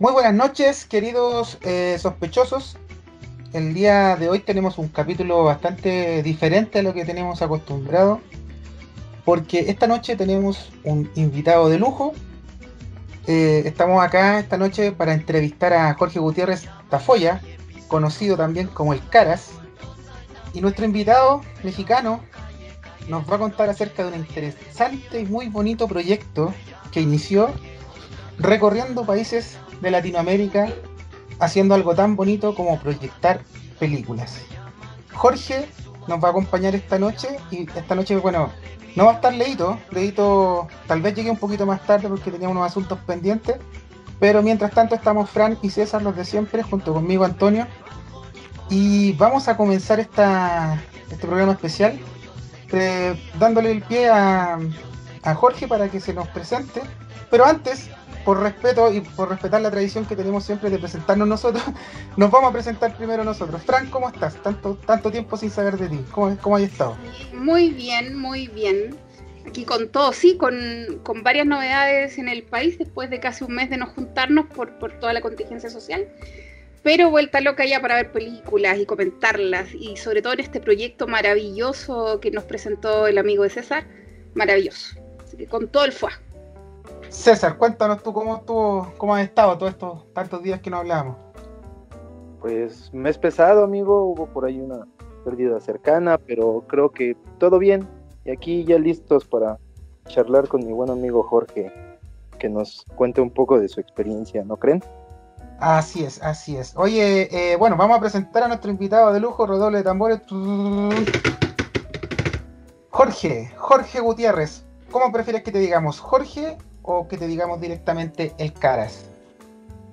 Muy buenas noches, queridos eh, sospechosos. El día de hoy tenemos un capítulo bastante diferente a lo que tenemos acostumbrado, porque esta noche tenemos un invitado de lujo. Eh, estamos acá esta noche para entrevistar a Jorge Gutiérrez Tafoya, conocido también como el Caras. Y nuestro invitado mexicano nos va a contar acerca de un interesante y muy bonito proyecto que inició recorriendo países de Latinoamérica haciendo algo tan bonito como proyectar películas. Jorge nos va a acompañar esta noche y esta noche, bueno, no va a estar Leito, Leito tal vez llegue un poquito más tarde porque tenía unos asuntos pendientes, pero mientras tanto estamos Fran y César, los de siempre, junto conmigo Antonio, y vamos a comenzar esta, este programa especial eh, dándole el pie a, a Jorge para que se nos presente, pero antes por respeto y por respetar la tradición que tenemos siempre de presentarnos nosotros, nos vamos a presentar primero nosotros. Fran, ¿cómo estás? Tanto, tanto tiempo sin saber de ti. ¿Cómo, cómo has estado? Muy bien, muy bien. Aquí con todo, sí, con, con, varias novedades en el país después de casi un mes de no juntarnos por, por toda la contingencia social. Pero vuelta loca ya para ver películas y comentarlas y sobre todo en este proyecto maravilloso que nos presentó el amigo de César. Maravilloso. Así que con todo el fuá. César, cuéntanos tú cómo estuvo, cómo has estado todos estos tantos días que no hablábamos. Pues mes pesado, amigo, hubo por ahí una pérdida cercana, pero creo que todo bien. Y aquí ya listos para charlar con mi buen amigo Jorge, que nos cuente un poco de su experiencia, ¿no creen? Así es, así es. Oye, eh, bueno, vamos a presentar a nuestro invitado de lujo, redoble de tambores. Jorge, Jorge Gutiérrez. ¿Cómo prefieres que te digamos? ¿Jorge o que te digamos directamente el Caras?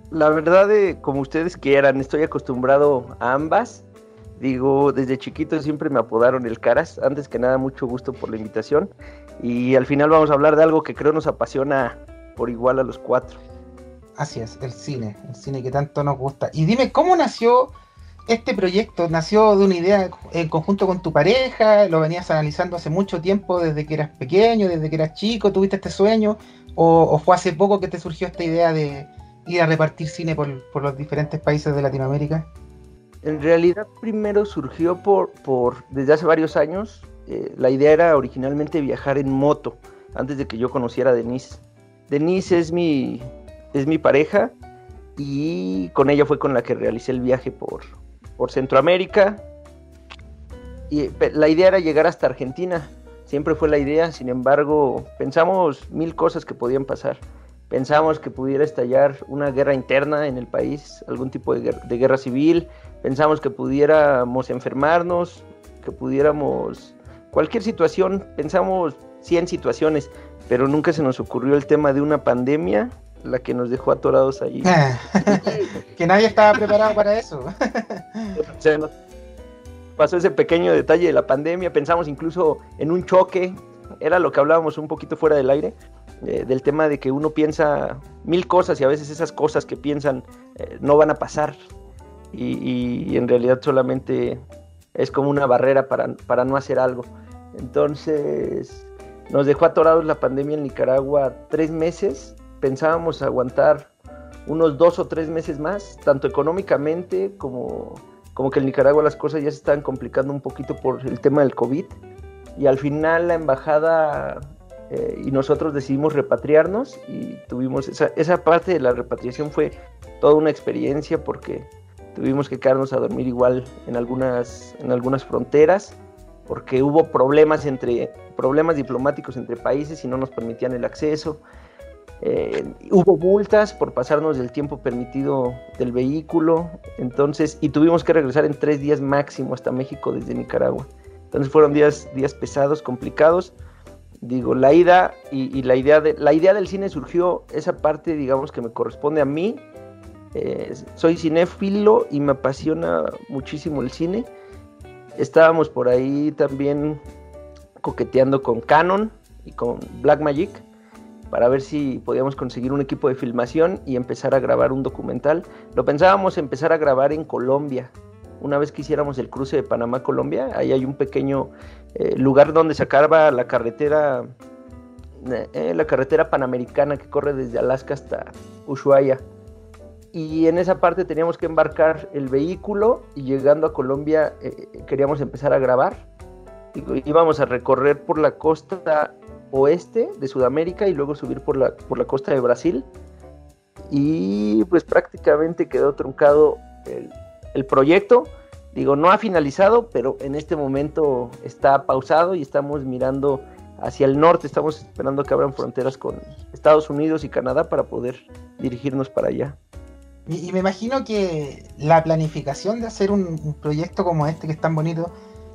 La verdad, eh, como ustedes quieran, estoy acostumbrado a ambas. Digo, desde chiquito siempre me apodaron el Caras. Antes que nada, mucho gusto por la invitación. Y al final vamos a hablar de algo que creo nos apasiona por igual a los cuatro. Así es, el cine, el cine que tanto nos gusta. Y dime, ¿cómo nació este proyecto? ¿Nació de una idea en conjunto con tu pareja? ¿Lo venías analizando hace mucho tiempo, desde que eras pequeño, desde que eras chico? ¿Tuviste este sueño? ¿O, fue hace poco que te surgió esta idea de ir a repartir cine por, los diferentes países de Latinoamérica? En realidad primero surgió por, desde hace varios años. Eh, la idea era originalmente viajar en moto, antes de que yo conociera a Denise. Denise es mi, es mi pareja y con ella fue con la que realicé el viaje por, por Centroamérica. Y la idea era llegar hasta Argentina, siempre fue la idea, sin embargo, pensamos mil cosas que podían pasar. Pensamos que pudiera estallar una guerra interna en el país, algún tipo de guerra, civil, pensamos que pudiéramos enfermarnos, que pudiéramos cualquier situación, pensamos 100 situaciones, pero nunca se nos ocurrió el tema de una pandemia, la que nos dejó atorados allí. que nadie estaba preparado para eso pasó ese pequeño detalle de la pandemia, pensamos incluso en un choque, era lo que hablábamos un poquito fuera del aire, eh, del tema de que uno piensa mil cosas y a veces esas cosas que piensan eh, no van a pasar y, en realidad solamente es como una barrera para, para no hacer algo. Entonces nos dejó atorados la pandemia en Nicaragua tres meses, pensábamos aguantar unos dos o tres meses más, tanto económicamente como como que en Nicaragua las cosas ya se estaban complicando un poquito por el tema del COVID. Y al final la embajada eh, y nosotros decidimos repatriarnos y tuvimos esa, esa parte de la repatriación fue toda una experiencia porque tuvimos que quedarnos a dormir igual en algunas, en algunas fronteras porque hubo problemas entre problemas diplomáticos entre países y no nos permitían el acceso. Eh, hubo multas por pasarnos del tiempo permitido del vehículo, entonces, y tuvimos que regresar en tres días máximo hasta México desde Nicaragua. Entonces fueron días, días pesados, complicados. Digo, la ida y, la idea de la idea del cine surgió esa parte, digamos, que me corresponde a mí. Eh, soy cinéfilo y me apasiona muchísimo el cine. Estábamos por ahí también coqueteando con Canon y con Blackmagic para ver si podíamos conseguir un equipo de filmación y empezar a grabar un documental. Lo pensábamos empezar a grabar en Colombia. Una vez que hiciéramos el cruce de Panamá-Colombia, ahí hay un pequeño eh, lugar donde se acaba la carretera, eh, la carretera panamericana que corre desde Alaska hasta Ushuaia. y en esa parte teníamos que embarcar el vehículo y llegando a Colombia eh, queríamos empezar a grabar. íbamos a recorrer por la costa oeste de Sudamérica y luego subir por la, por la costa de Brasil. Y pues prácticamente quedó truncado el, el proyecto. Digo, no ha finalizado, pero en este momento está pausado y estamos mirando hacia el norte. Estamos esperando que abran fronteras con Estados Unidos y Canadá para poder dirigirnos para allá. Y, me imagino que la planificación de hacer un, proyecto como este, que es tan bonito,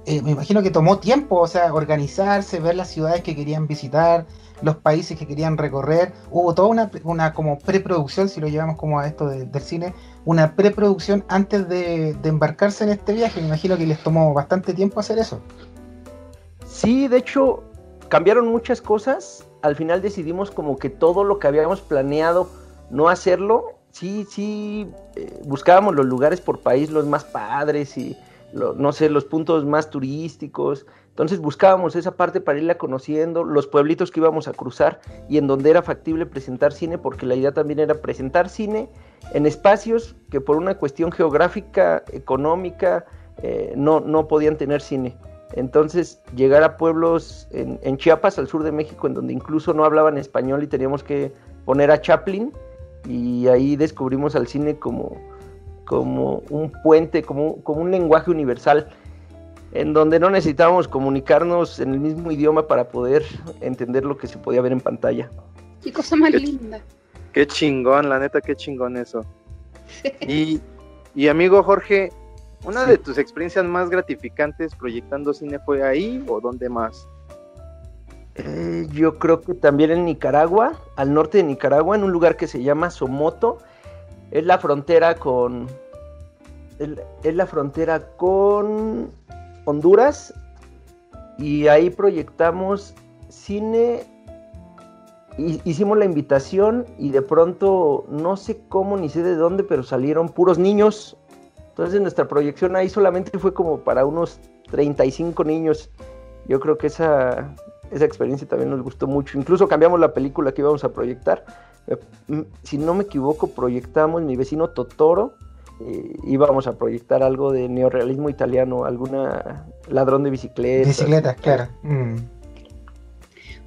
eh, me imagino que tomó tiempo, o sea, organizarse, ver las ciudades que querían visitar, los países que querían recorrer. Hubo toda una, una como preproducción, si lo llevamos como a esto del cine, una preproducción antes de, de, embarcarse en este viaje. Me imagino que les tomó bastante tiempo hacer eso. Sí, de hecho, cambiaron muchas cosas. Al final decidimos como que todo lo que habíamos planeado no hacerlo sí, sí, eh, buscábamos los lugares por país los más padres y, no sé, los puntos más turísticos. Entonces buscábamos esa parte para irla conociendo, los pueblitos que íbamos a cruzar y en donde era factible presentar cine, porque la idea también era presentar cine en espacios que por una cuestión geográfica, económica, eh, no, no podían tener cine. Entonces llegar a pueblos en, en Chiapas, al sur de México, en donde incluso no hablaban español y teníamos que poner a Chaplin, y ahí descubrimos al cine como, como un puente, como, como un lenguaje universal, en donde no necesitábamos comunicarnos en el mismo idioma para poder entender lo que se podía ver en pantalla. Qué cosa más linda. Qué chingón, la neta, qué chingón eso. Y, y amigo Jorge, ¿una de tus experiencias más gratificantes proyectando cine fue ahí o dónde más? Eh, yo creo que también en Nicaragua, al norte de Nicaragua, en un lugar que se llama Somoto. Es la frontera con. Es la frontera con Honduras. Y ahí proyectamos cine. Hicimos la invitación y de pronto no sé cómo ni sé de dónde, pero salieron puros niños. Entonces nuestra proyección ahí solamente fue como para unos 35 niños. Yo creo que esa esa experiencia también nos gustó mucho. Incluso cambiamos la película que íbamos a proyectar. Eh, si no me equivoco, proyectamos mi vecino Totoro. Eh, íbamos a proyectar algo de neorealismo italiano, alguna ladrón de bicicleta. Bicicletas, claro. Mm.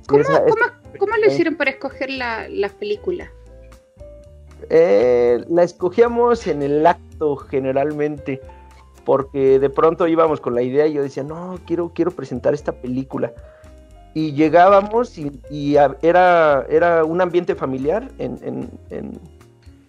¿Cómo, lo hicieron para escoger la, película? Eh, la escogíamos en el acto generalmente, porque de pronto íbamos con la idea y yo decía, no, quiero, quiero presentar esta película y llegábamos y, era, era un ambiente familiar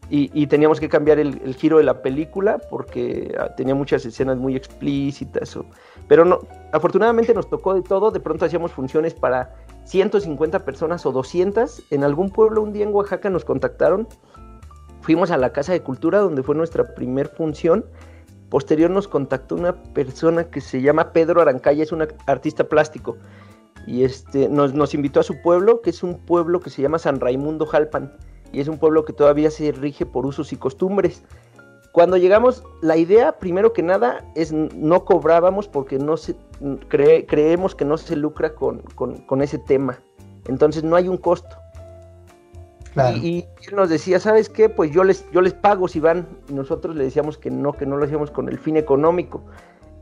y, teníamos que cambiar el, giro de la película porque ah, tenía muchas escenas muy explícitas. pero no, afortunadamente nos tocó de todo, de pronto hacíamos funciones para 150 personas o 200. En algún pueblo un día en Oaxaca nos contactaron, fuimos a la Casa de Cultura donde fue nuestra primer función. Posterior nos contactó una persona que se llama Pedro Arancaya, es un artista plástico y este, nos, nos invitó a su pueblo, que es un pueblo que se llama San Raimundo Jalpan, y es un pueblo que todavía se rige por usos y costumbres. Cuando llegamos, la idea, primero que nada, es no cobrábamos porque no se, creemos que no se lucra con, ese tema. Entonces no hay un costo. Y, él nos decía, ¿sabes qué? Pues yo les, yo les pago si van. Y nosotros le decíamos que no, que no lo hacíamos con el fin económico.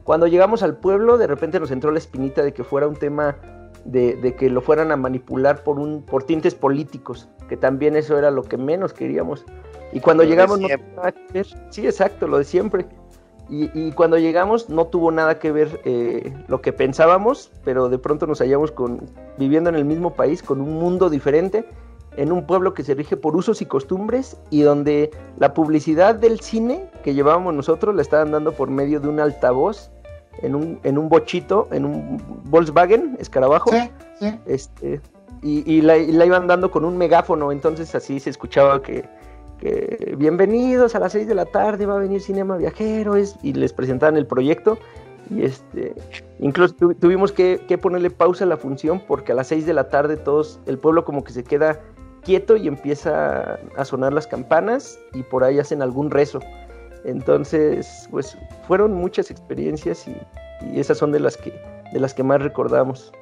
Cuando llegamos al pueblo, de repente nos entró la espinita de que fuera un tema de, que lo fueran a manipular por, un, por tintes políticos, que también eso era lo que menos queríamos. Y cuando llegamos no tuvo nada que ver, sí, exacto, lo de siempre. Y, cuando llegamos no tuvo nada que ver eh, lo que pensábamos, pero de pronto nos hallamos con, viviendo en el mismo país, con un mundo diferente, en un pueblo que se rige por usos y costumbres y donde la publicidad del cine que llevábamos nosotros la estaban dando por medio de un altavoz en un, en un bochito, en un Volkswagen, escarabajo. Este, y, la, iban dando con un megáfono, entonces así se escuchaba que, bienvenidos a las 6 de la tarde, va a venir Cinema Viajeros, y les presentaban el proyecto. Y este, incluso tuvimos que, ponerle pausa a la función porque a las 6 de la tarde todos, el pueblo como que se queda quieto y empieza a sonar las campanas y por ahí hacen algún rezo. Entonces, pues fueron muchas experiencias y, esas son de las que de las que más recordamos.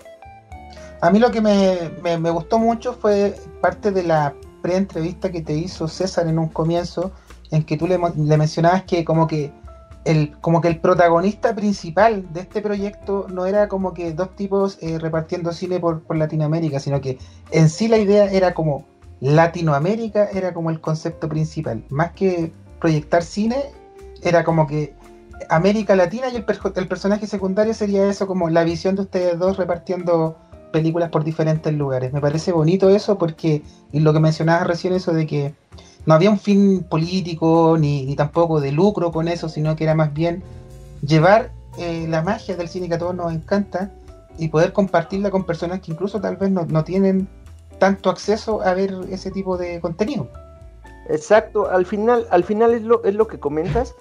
A mí lo que me, gustó mucho fue parte de la pre-entrevista que te hizo César en un comienzo en que tú le, le mencionabas que como que el, como que el protagonista principal de este proyecto no era como que dos tipos eh, repartiendo cine por, por, Latinoamérica, sino que en sí la idea era como Latinoamérica era como el concepto principal, más que proyectar cine, era como que América Latina y el, el personaje secundario sería eso, como la visión de ustedes dos repartiendo películas por diferentes lugares. Me parece bonito eso porque, y lo que mencionabas recién, eso de que no había un fin político ni, tampoco de lucro con eso, sino que era más bien llevar eh, la magia del cine que a todos nos encanta y poder compartirla con personas que incluso tal vez no, no tienen tanto acceso a ver ese tipo de contenido. Exacto, al final, al final es lo, es lo que comentas,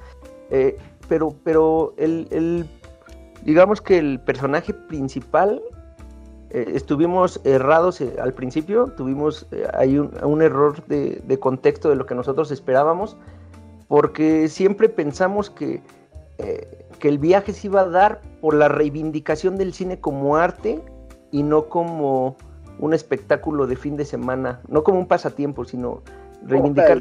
eh, pero, pero el, el, digamos que el personaje principal eh, estuvimos errados eh, al principio, tuvimos eh, ahí un, un, error de, de, contexto de lo que nosotros esperábamos, porque siempre pensamos que, eh, que el viaje se iba a dar por la reivindicación del cine como arte y no como un espectáculo de fin de semana, no como un pasatiempo, sino reivindicar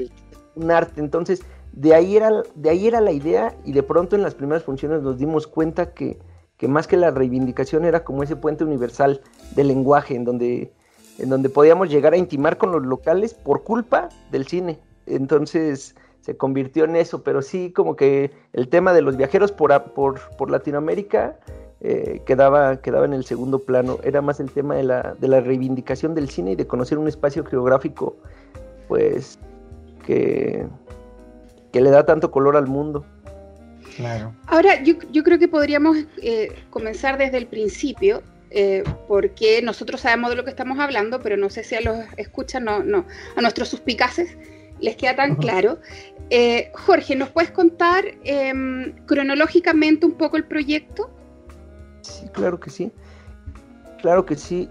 un arte. Entonces, de ahí, era, de ahí era la idea y de pronto en las primeras funciones nos dimos cuenta que que más que la reivindicación era como ese puente universal del lenguaje en donde, en donde podíamos llegar a intimar con los locales por culpa del cine. Entonces se convirtió en eso, pero sí como que el tema de los viajeros por, por, por Latinoamérica eh, quedaba, quedaba en el segundo plano, era más el tema de la, de la reivindicación del cine y de conocer un espacio geográfico pues que, que le da tanto color al mundo. Claro. Ahora, yo, yo, creo que podríamos eh, comenzar desde el principio, eh, porque nosotros sabemos de lo que estamos hablando, pero no sé si a los escuchan, no, no, a nuestros suspicaces les queda tan claro. Eh, Jorge, ¿nos puedes contar em, cronológicamente un poco el proyecto? Sí, claro que sí. Claro que sí.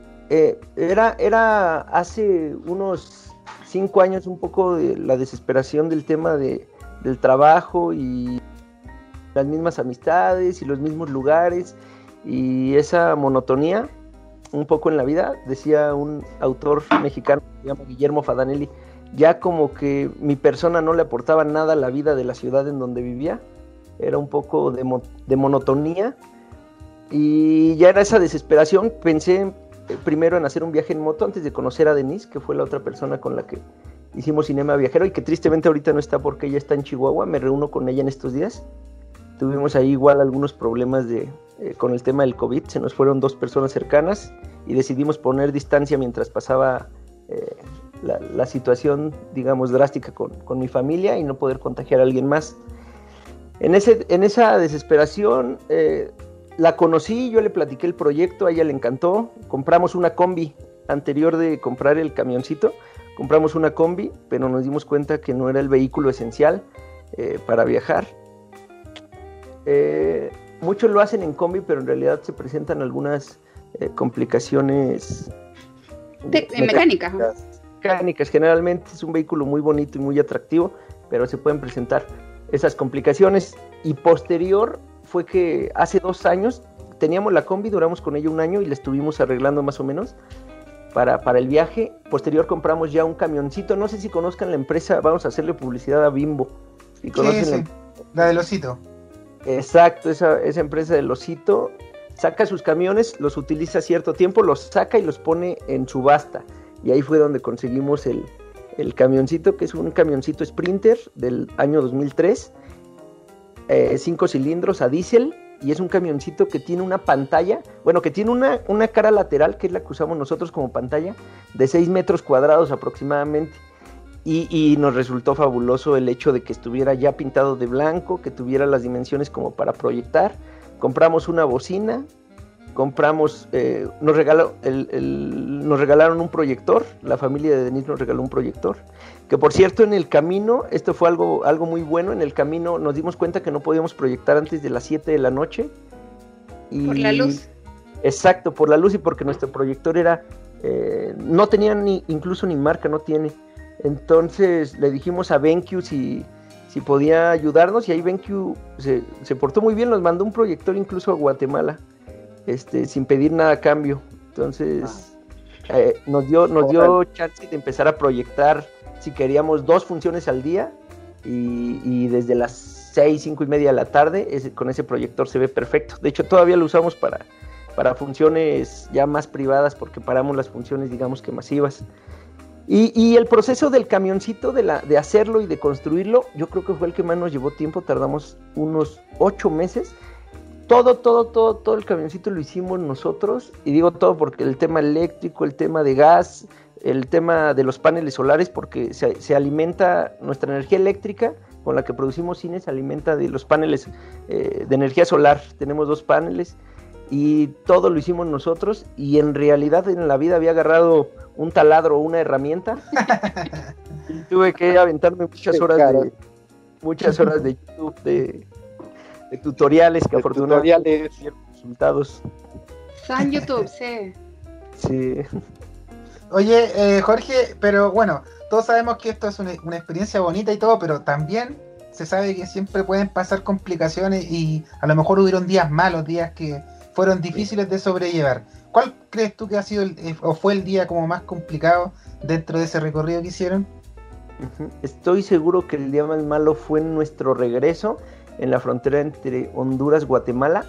Era, era hace unos cinco años un poco de la desesperación del tema de, del trabajo y las mismas amistades y los mismos lugares y esa monotonía un poco en la vida, decía un autor mexicano que se llama Guillermo Fadanelli, ya como que mi persona no le aportaba nada a la vida de la ciudad en donde vivía, era un poco de, mo de monotonía y ya era esa desesperación, pensé primero en hacer un viaje en moto antes de conocer a Denise, que fue la otra persona con la que hicimos Cinema Viajero y que tristemente ahorita no está porque ella está en Chihuahua, me reúno con ella en estos días tuvimos ahí igual algunos problemas de, eh, con el tema del COVID, se nos fueron dos personas cercanas y decidimos poner distancia mientras pasaba eh, la, la, situación, digamos, drástica con, con, mi familia y no poder contagiar a alguien más. En, ese, en esa desesperación eh, la conocí, yo le platiqué el proyecto, a ella le encantó, compramos una combi anterior de comprar el camioncito, compramos una combi, pero nos dimos cuenta que no era el vehículo esencial eh, para viajar eh, muchos lo hacen en combi, pero en realidad se presentan algunas eh, complicaciones de, mecánicas. Mecánicas. Generalmente es un vehículo muy bonito y muy atractivo, pero se pueden presentar esas complicaciones. Y posterior fue que hace dos años teníamos la combi, duramos con ella un año y la estuvimos arreglando más o menos para, para el viaje. Posterior compramos ya un camioncito. No sé si conozcan la empresa, vamos a hacerle publicidad a Bimbo. Si conocen sí, sí. La... la del osito. Exacto, esa, esa empresa del osito saca sus camiones, los utiliza cierto tiempo, los saca y los pone en subasta. Y ahí fue donde conseguimos el, el camioncito, que es un camioncito Sprinter del año 2003, eh, cinco cilindros a diésel, y es un camioncito que tiene una pantalla, bueno, que tiene una, una cara lateral, que es la que usamos nosotros como pantalla, de 6 metros cuadrados aproximadamente. Y, y, nos resultó fabuloso el hecho de que estuviera ya pintado de blanco, que tuviera las dimensiones como para proyectar. Compramos una bocina, compramos, eh, nos, regaló, el, el, nos regalaron un proyector, la familia de Denise nos regaló un proyector, que por cierto en el camino, esto fue algo, algo muy bueno, en el camino nos dimos cuenta que no podíamos proyectar antes de las 7 de la noche. Y, por la luz. Exacto, por la luz y porque nuestro proyector era, eh, no tenía ni, incluso ni marca, no tiene. Entonces le dijimos a BenQ si, si podía ayudarnos y ahí BenQ se, se, portó muy bien, nos mandó un proyector incluso a Guatemala, este, sin pedir nada a cambio. Entonces ah. eh, nos dio, nos dio chance de empezar a proyectar si queríamos dos funciones al día y, desde las 6, 5 y media de la tarde con ese proyector se ve perfecto. De hecho, todavía lo usamos para, para funciones ya más privadas porque paramos las funciones, digamos que masivas. Y, el proceso del camioncito, de, hacerlo y de construirlo, yo creo que fue el que más nos llevó tiempo, tardamos unos ocho meses. Todo, todo, todo, todo el camioncito lo hicimos nosotros, y digo todo porque el tema eléctrico, el tema de gas, el tema de los paneles solares, porque se, alimenta nuestra energía eléctrica con la que producimos cine, se alimenta de los paneles eh, de energía solar. Tenemos dos paneles y todo lo hicimos nosotros y en realidad en la vida había agarrado un taladro o una herramienta y tuve que aventarme muchas horas de muchas horas de YouTube de, tutoriales que afortunadamente dieron resultados. San YouTube, sí. Sí. Oye, eh, Jorge, pero bueno, todos sabemos que esto es una, una, experiencia bonita y todo, pero también se sabe que siempre pueden pasar complicaciones y a lo mejor hubieron días malos, días que fueron difíciles de sobrellevar. ¿Cuál crees tú que ha sido eh, o fue el día como más complicado dentro de ese recorrido que hicieron? Estoy seguro que el día más malo fue nuestro regreso en la frontera entre Honduras y Guatemala.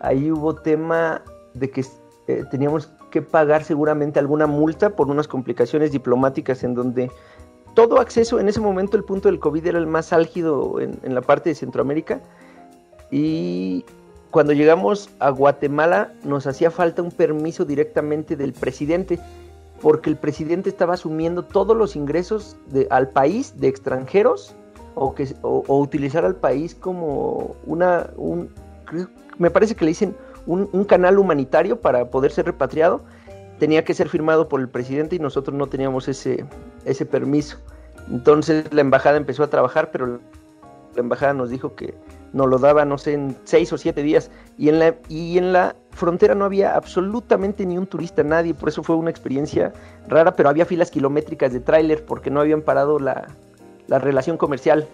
Ahí hubo tema de que eh, teníamos que pagar seguramente alguna multa por unas complicaciones diplomáticas en donde todo acceso, en ese momento el punto del COVID era el más álgido en, en la parte de Centroamérica y cuando llegamos a Guatemala nos hacía falta un permiso directamente del presidente, porque el presidente estaba asumiendo todos los ingresos al país de extranjeros o, que, o, utilizar al país como una, un, me parece que le dicen un, un, canal humanitario para poder ser repatriado, tenía que ser firmado por el presidente y nosotros no teníamos ese, ese permiso. Entonces la embajada empezó a trabajar, pero la embajada nos dijo que nos lo daba, no sé, en seis o siete días. Y en la, y en la frontera no había absolutamente ni un turista, nadie. Por eso fue una experiencia rara, pero había filas kilométricas de tráiler porque no habían parado la, la relación comercial.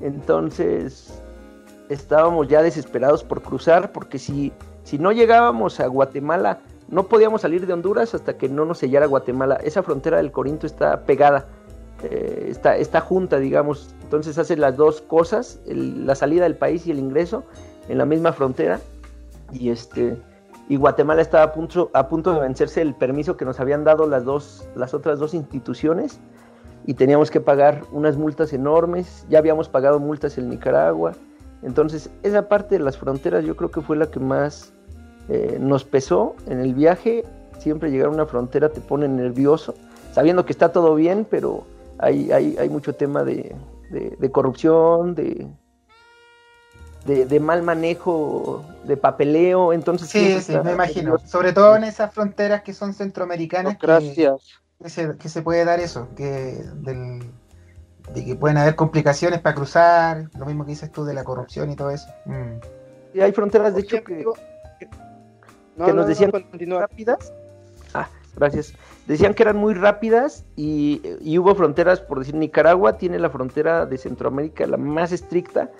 Entonces estábamos ya desesperados por cruzar porque si, si no llegábamos a Guatemala, no podíamos salir de Honduras hasta que no nos sellara Guatemala. Esa frontera del Corinto está pegada. Eh, está, junta, digamos. Entonces hace las dos cosas, la salida del país y el ingreso en la misma frontera. Y este y Guatemala estaba a punto, a punto de vencerse el permiso que nos habían dado las dos, las otras dos instituciones y teníamos que pagar unas multas enormes. Ya habíamos pagado multas en Nicaragua. Entonces, esa parte de las fronteras yo creo que fue la que más eh, nos pesó en el viaje. Siempre llegar a una frontera te pone nervioso, sabiendo que está todo bien, pero hay, hay, hay mucho tema de, corrupción, de, de, mal manejo, de papeleo, entonces... Sí, sí, me imagino, sobre todo en esas fronteras que son centroamericanas. Gracias. Que, se, que se puede dar eso, que del, de que pueden haber complicaciones para cruzar, lo mismo que dices tú de la corrupción y todo eso. Mm. Y hay fronteras, de hecho, que, que, nos decían rápidas. Ah, gracias decían que eran muy rápidas y, hubo fronteras, por decir, Nicaragua tiene la frontera de Centroamérica la más estricta.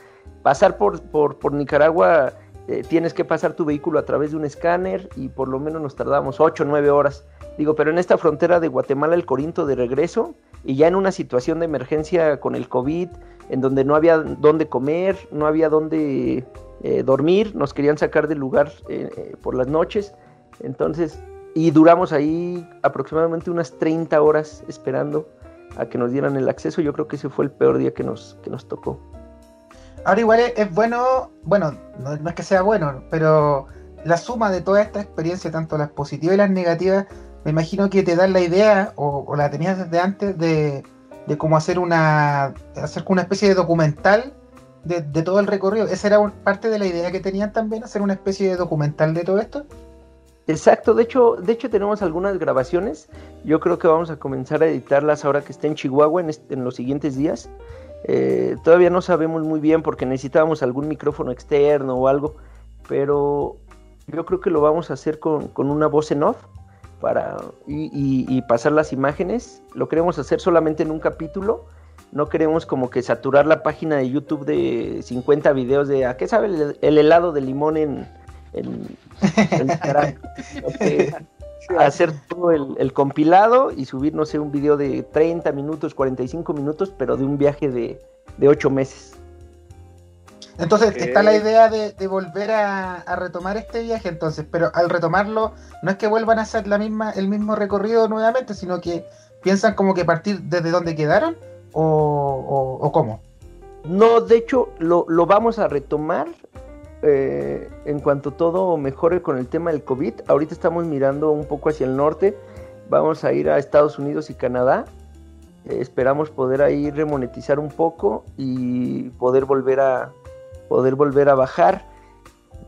Pasar por, por, Nicaragua eh, tienes que pasar tu vehículo a través de un escáner y por lo menos nos tardamos 8 o 9 horas. Digo, pero en esta frontera de Guatemala, el Corinto de regreso, y ya en una situación de emergencia con el COVID, en donde no había dónde comer, no había dónde eh, dormir, nos querían sacar del lugar eh, por las noches. Entonces, y duramos ahí aproximadamente unas 30 horas esperando a que nos dieran el acceso. Yo creo que ese fue el peor día que nos, que nos tocó. Ahora igual es, bueno, bueno, no, es que sea bueno, pero la suma de toda esta experiencia, tanto las positivas y las negativas, me imagino que te dan la idea, o, la tenías desde antes, de, de cómo hacer una, hacer una especie de documental de, de, todo el recorrido. ¿Esa era parte de la idea que tenían también, hacer una especie de documental de todo esto? Exacto, de hecho, de hecho tenemos algunas grabaciones. Yo creo que vamos a comenzar a editarlas ahora que esté en Chihuahua en, los siguientes días. Eh, todavía no sabemos muy bien porque necesitábamos algún micrófono externo o algo, pero yo creo que lo vamos a hacer con, una voz en off para y, pasar las imágenes. Lo queremos hacer solamente en un capítulo. No queremos como que saturar la página de YouTube de 50 videos de a qué sabe el helado de limón en, en, hacer todo el, compilado y subir, no sé, un video de 30 minutos, 45 minutos, pero de un viaje de, de 8 meses. Entonces está la idea de, volver a, retomar este viaje, entonces, pero al retomarlo no es que vuelvan a hacer la misma, el mismo recorrido nuevamente, sino que piensan como que partir desde donde quedaron o, o, cómo. No, de hecho lo, lo vamos a retomar eh, en cuanto todo mejore con el tema del COVID. Ahorita estamos mirando un poco hacia el norte, vamos a ir a Estados Unidos y Canadá. Eh, esperamos poder ahí remonetizar un poco y poder volver a, poder volver a bajar.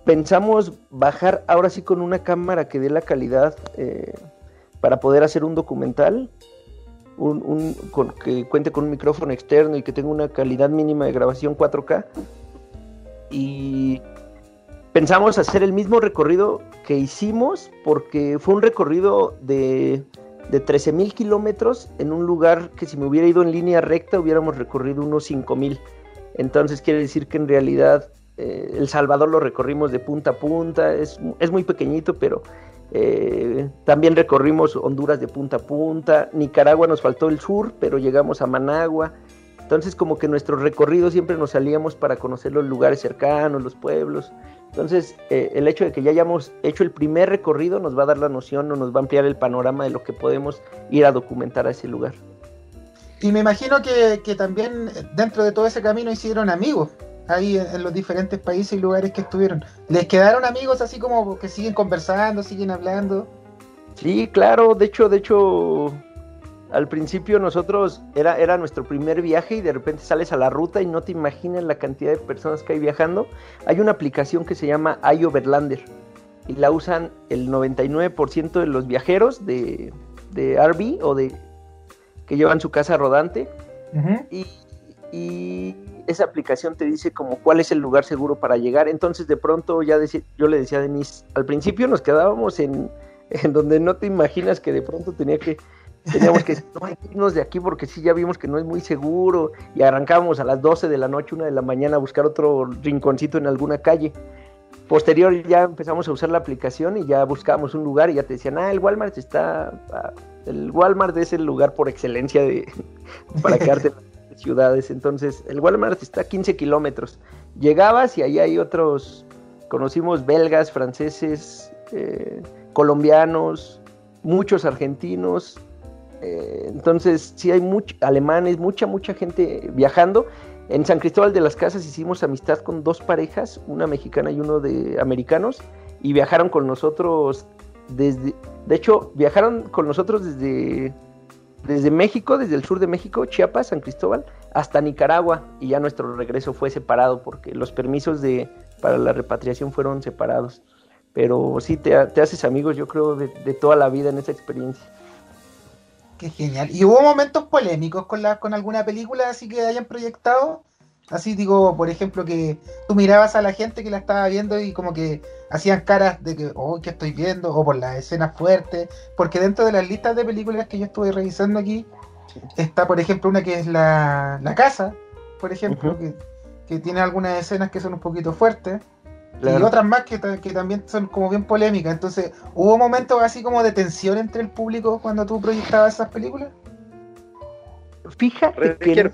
Pensamos bajar ahora sí con una cámara que dé la calidad eh, para poder hacer un documental, un, que cuente con un micrófono externo y que tenga una calidad mínima de grabación 4K. Y pensamos hacer el mismo recorrido que hicimos porque fue un recorrido de, de 13 mil kilómetros en un lugar que si me hubiera ido en línea recta hubiéramos recorrido unos 5 mil. Entonces quiere decir que en realidad eh, El Salvador lo recorrimos de punta a punta, es, muy pequeñito, pero eh, también recorrimos Honduras de punta a punta, Nicaragua nos faltó el sur, pero llegamos a Managua. Entonces como que nuestro recorrido siempre nos salíamos para conocer los lugares cercanos, los pueblos. Entonces eh, el hecho de que ya hayamos hecho el primer recorrido nos va a dar la noción o nos va a ampliar el panorama de lo que podemos ir a documentar a ese lugar. Y me imagino que, también dentro de todo ese camino hicieron amigos ahí en, los diferentes países y lugares que estuvieron. ¿Les quedaron amigos así como que siguen conversando, siguen hablando? Sí, claro, de hecho, de hecho, al principio nosotros era, era nuestro primer viaje y de repente sales a la ruta y no te imaginas la cantidad de personas que hay viajando. Hay una aplicación que se llama iOverlander y la usan el 99% de los viajeros de, de RV o de que llevan su casa rodante y, esa aplicación te dice como cuál es el lugar seguro para llegar. Entonces de pronto ya yo le decía a Denise, al principio nos quedábamos en, donde no te imaginas que de pronto tenía que teníamos que irnos de aquí porque sí ya vimos que no es muy seguro y arrancábamos a las 12 de la noche, una de la mañana a buscar otro rinconcito en alguna calle. Posterior ya empezamos a usar la aplicación y ya buscábamos un lugar y ya te decían, ah, el Walmart está el Walmart es el lugar por excelencia de, para quedarte en las ciudades. Entonces, el Walmart está a 15 kilómetros. Llegabas y ahí hay otros, conocimos belgas, franceses, eh, colombianos, muchos argentinos. Eh, entonces, sí hay muchos alemanes, mucha, mucha gente viajando. En San Cristóbal de las Casas hicimos amistad con dos parejas, una mexicana y uno de americanos, y viajaron con nosotros desde, de hecho, viajaron con nosotros desde, México, desde el sur de México, Chiapas, San Cristóbal, hasta Nicaragua, y ya nuestro regreso fue separado porque los permisos de, para la repatriación fueron separados. Pero sí, te, haces amigos, yo creo, de, toda la vida en esa experiencia. Qué genial. ¿Y hubo momentos polémicos con, la, con alguna película así que hayan proyectado? Así digo, por ejemplo, que tú mirabas a la gente que la estaba viendo y como que hacían caras de que, oh, ¿qué estoy viendo? O por las escenas fuertes. Porque dentro de las listas de películas que yo estuve revisando aquí, está, por ejemplo, una que es La, Casa, por ejemplo, que, tiene algunas escenas que son un poquito fuertes. Y otras más que, que, también son como bien polémicas. Entonces, ¿hubo momentos así como de tensión entre el público cuando tú proyectabas esas películas? Fíjate que...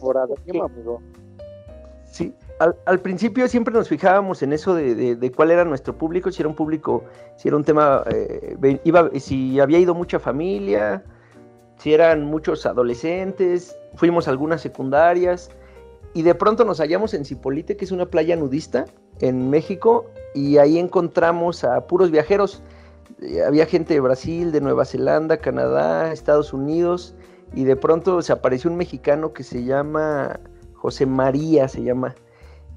Sí, al, principio siempre nos fijábamos en eso de, cuál era nuestro público, si era un público, si era un tema, eh, iba, si había ido mucha familia, si eran muchos adolescentes, fuimos a algunas secundarias y de pronto nos hallamos en Cipolite, que es una playa nudista en México, y ahí encontramos a puros viajeros. Eh, había gente de Brasil, de Nueva Zelanda, Canadá, Estados Unidos, y de pronto se apareció un mexicano que se llama José María se llama,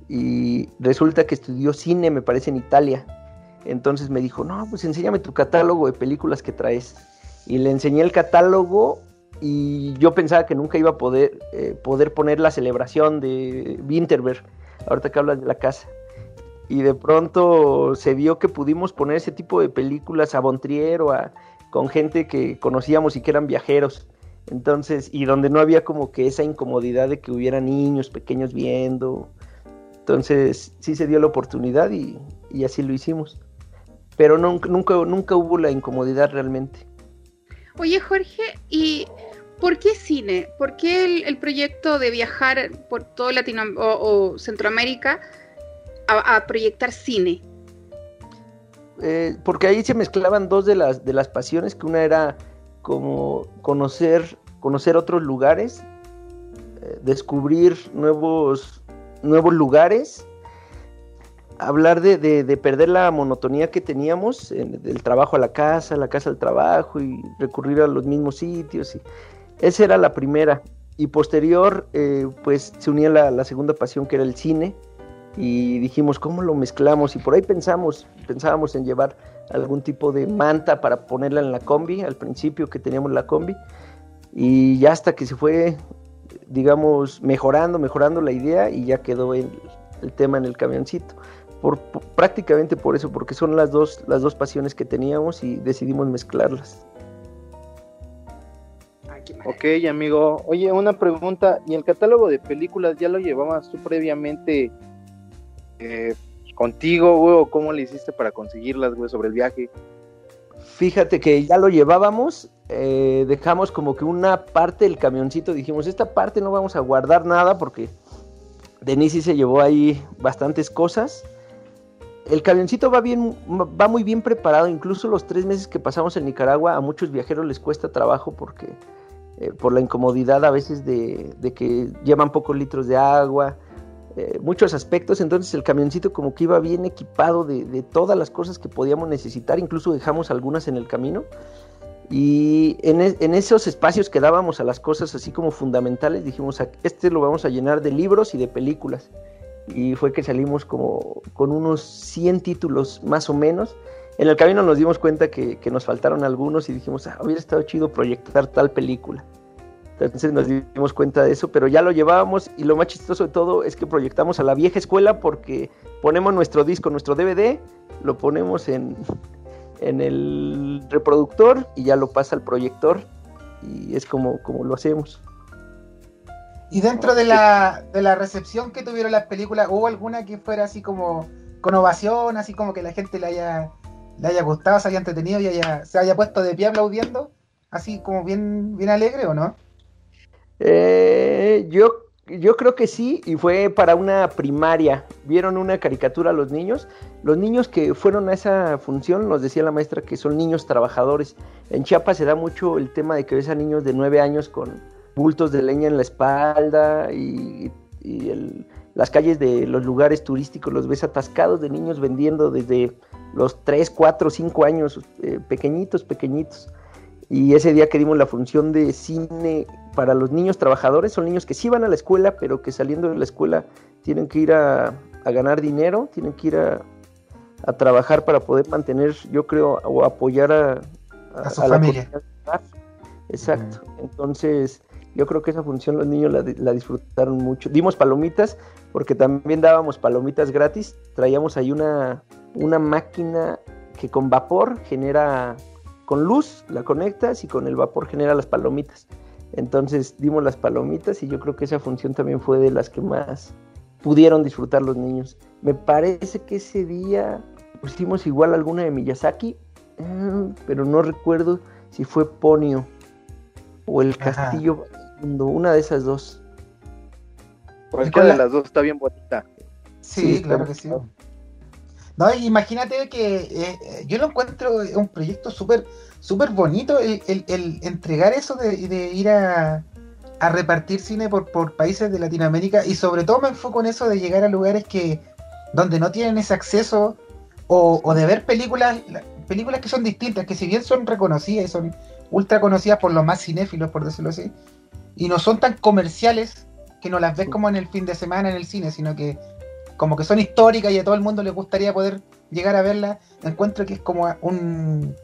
y resulta que estudió cine, me parece, en Italia. Entonces me dijo, no, pues enséñame tu catálogo de películas que traes. Y le enseñé el catálogo y yo pensaba que nunca iba a poder, eh, poder poner la celebración de Winterberg, ahorita que hablas de la casa. Y de pronto se vio que pudimos poner ese tipo de películas a Bontrier o a, con gente que conocíamos y que eran viajeros. Entonces, y donde no había como que esa incomodidad de que hubiera niños pequeños viendo. Entonces, sí se dio la oportunidad y, así lo hicimos. Pero nunca, nunca, nunca hubo la incomodidad realmente. Oye, Jorge, ¿y por qué cine? ¿Por qué el, proyecto de viajar por todo Latinoamérica o, Centroamérica a, proyectar cine? Eh, porque ahí se mezclaban dos de las, de las pasiones, que una era como conocer, conocer otros lugares, eh, descubrir nuevos, nuevos lugares hablar de, perder la monotonía que teníamos del trabajo a la casa, la casa al trabajo y recurrir a los mismos sitios. Y esa era la primera. Y posterior, eh, pues se unía la, segunda pasión que era el cine. Y dijimos, ¿cómo lo mezclamos? Y por ahí pensamos, pensábamos en llevar algún tipo de manta para ponerla en la combi, al principio que teníamos la combi. Y ya hasta que se fue, digamos, mejorando, mejorando la idea y ya quedó el tema en el camioncito prácticamente por eso, porque son las dos, las dos pasiones que teníamos y decidimos mezclarlas. Ok, amigo. Oye, una pregunta. ¿Y el catálogo de películas ya lo llevabas tú previamente eh, contigo, güey? ¿O cómo le hiciste para conseguirlas, güey, sobre el viaje? Fíjate que ya lo llevábamos, eh, dejamos como que una parte del camioncito, dijimos, esta parte no vamos a guardar nada porque Denise se llevó ahí bastantes cosas el camioncito va bien, va muy bien preparado. Incluso los tres meses que pasamos en Nicaragua a muchos viajeros les cuesta trabajo porque eh, por la incomodidad a veces de, que llevan pocos litros de agua, eh, muchos aspectos. Entonces el camioncito como que iba bien equipado de, todas las cosas que podíamos necesitar. Incluso dejamos algunas en el camino. Y en, en, esos espacios que dábamos a las cosas así como fundamentales, dijimos, este lo vamos a llenar de libros y de películas y fue que salimos como con unos 100 títulos más o menos. En el camino nos dimos cuenta que, nos faltaron algunos y dijimos, ah, hubiera estado chido proyectar tal película. Entonces nos dimos cuenta de eso, pero ya lo llevábamos y lo más chistoso de todo es que proyectamos a la vieja escuela porque ponemos nuestro disco, nuestro DVD, lo ponemos en, en el reproductor y ya lo pasa al proyector y es como, como lo hacemos. Y dentro de la, de la recepción que tuvieron las películas, ¿hubo alguna que fuera así como con ovación, así como que la gente le haya, le haya gustado, se haya entretenido y haya, se haya puesto de pie aplaudiendo? Así como bien, bien alegre o no? Eh, yo, yo creo que sí, y fue para una primaria. Vieron una caricatura a los niños. Los niños que fueron a esa función, nos decía la maestra que son niños trabajadores. En Chiapas se da mucho el tema de que ves a niños de nueve años con, bultos de leña en la espalda y, las calles de los lugares turísticos los ves atascados de niños vendiendo desde los 3, 4, 5 años, eh, pequeñitos, pequeñitos. Y ese día que dimos la función de cine para los niños trabajadores, son niños que sí van a la escuela, pero que saliendo de la escuela tienen que ir a, ganar dinero, tienen que ir a, trabajar para poder mantener, yo creo, o apoyar a, a, su familia. Exacto. Entonces, yo creo que esa función los niños la, disfrutaron mucho. Dimos palomitas porque también dábamos palomitas gratis. Traíamos ahí una, una máquina que con vapor genera, con luz la conectas y con el vapor genera las palomitas. Entonces dimos las palomitas y yo creo que esa función también fue de las que más pudieron disfrutar los niños. Me parece que ese día pusimos igual alguna de Miyazaki, eh, pero no recuerdo si fue Ponio o el castillo una de esas dos. Cualquiera de las dos está bien bonita. Sí, claro que sí. No, imagínate que eh, yo lo encuentro un proyecto súper súper bonito el, entregar eso de, ir a, repartir cine por, por, países de Latinoamérica y sobre todo me enfoco en eso de llegar a lugares que donde no tienen ese acceso o, o de ver películas películas que son distintas, que si bien son reconocidas y son ultra conocidas por los más cinéfilos, por decirlo así, y no son tan comerciales que no las ves como en el fin de semana en el cine, sino que como que son históricas y a todo el mundo le gustaría poder llegar a verlas, encuentro que es como un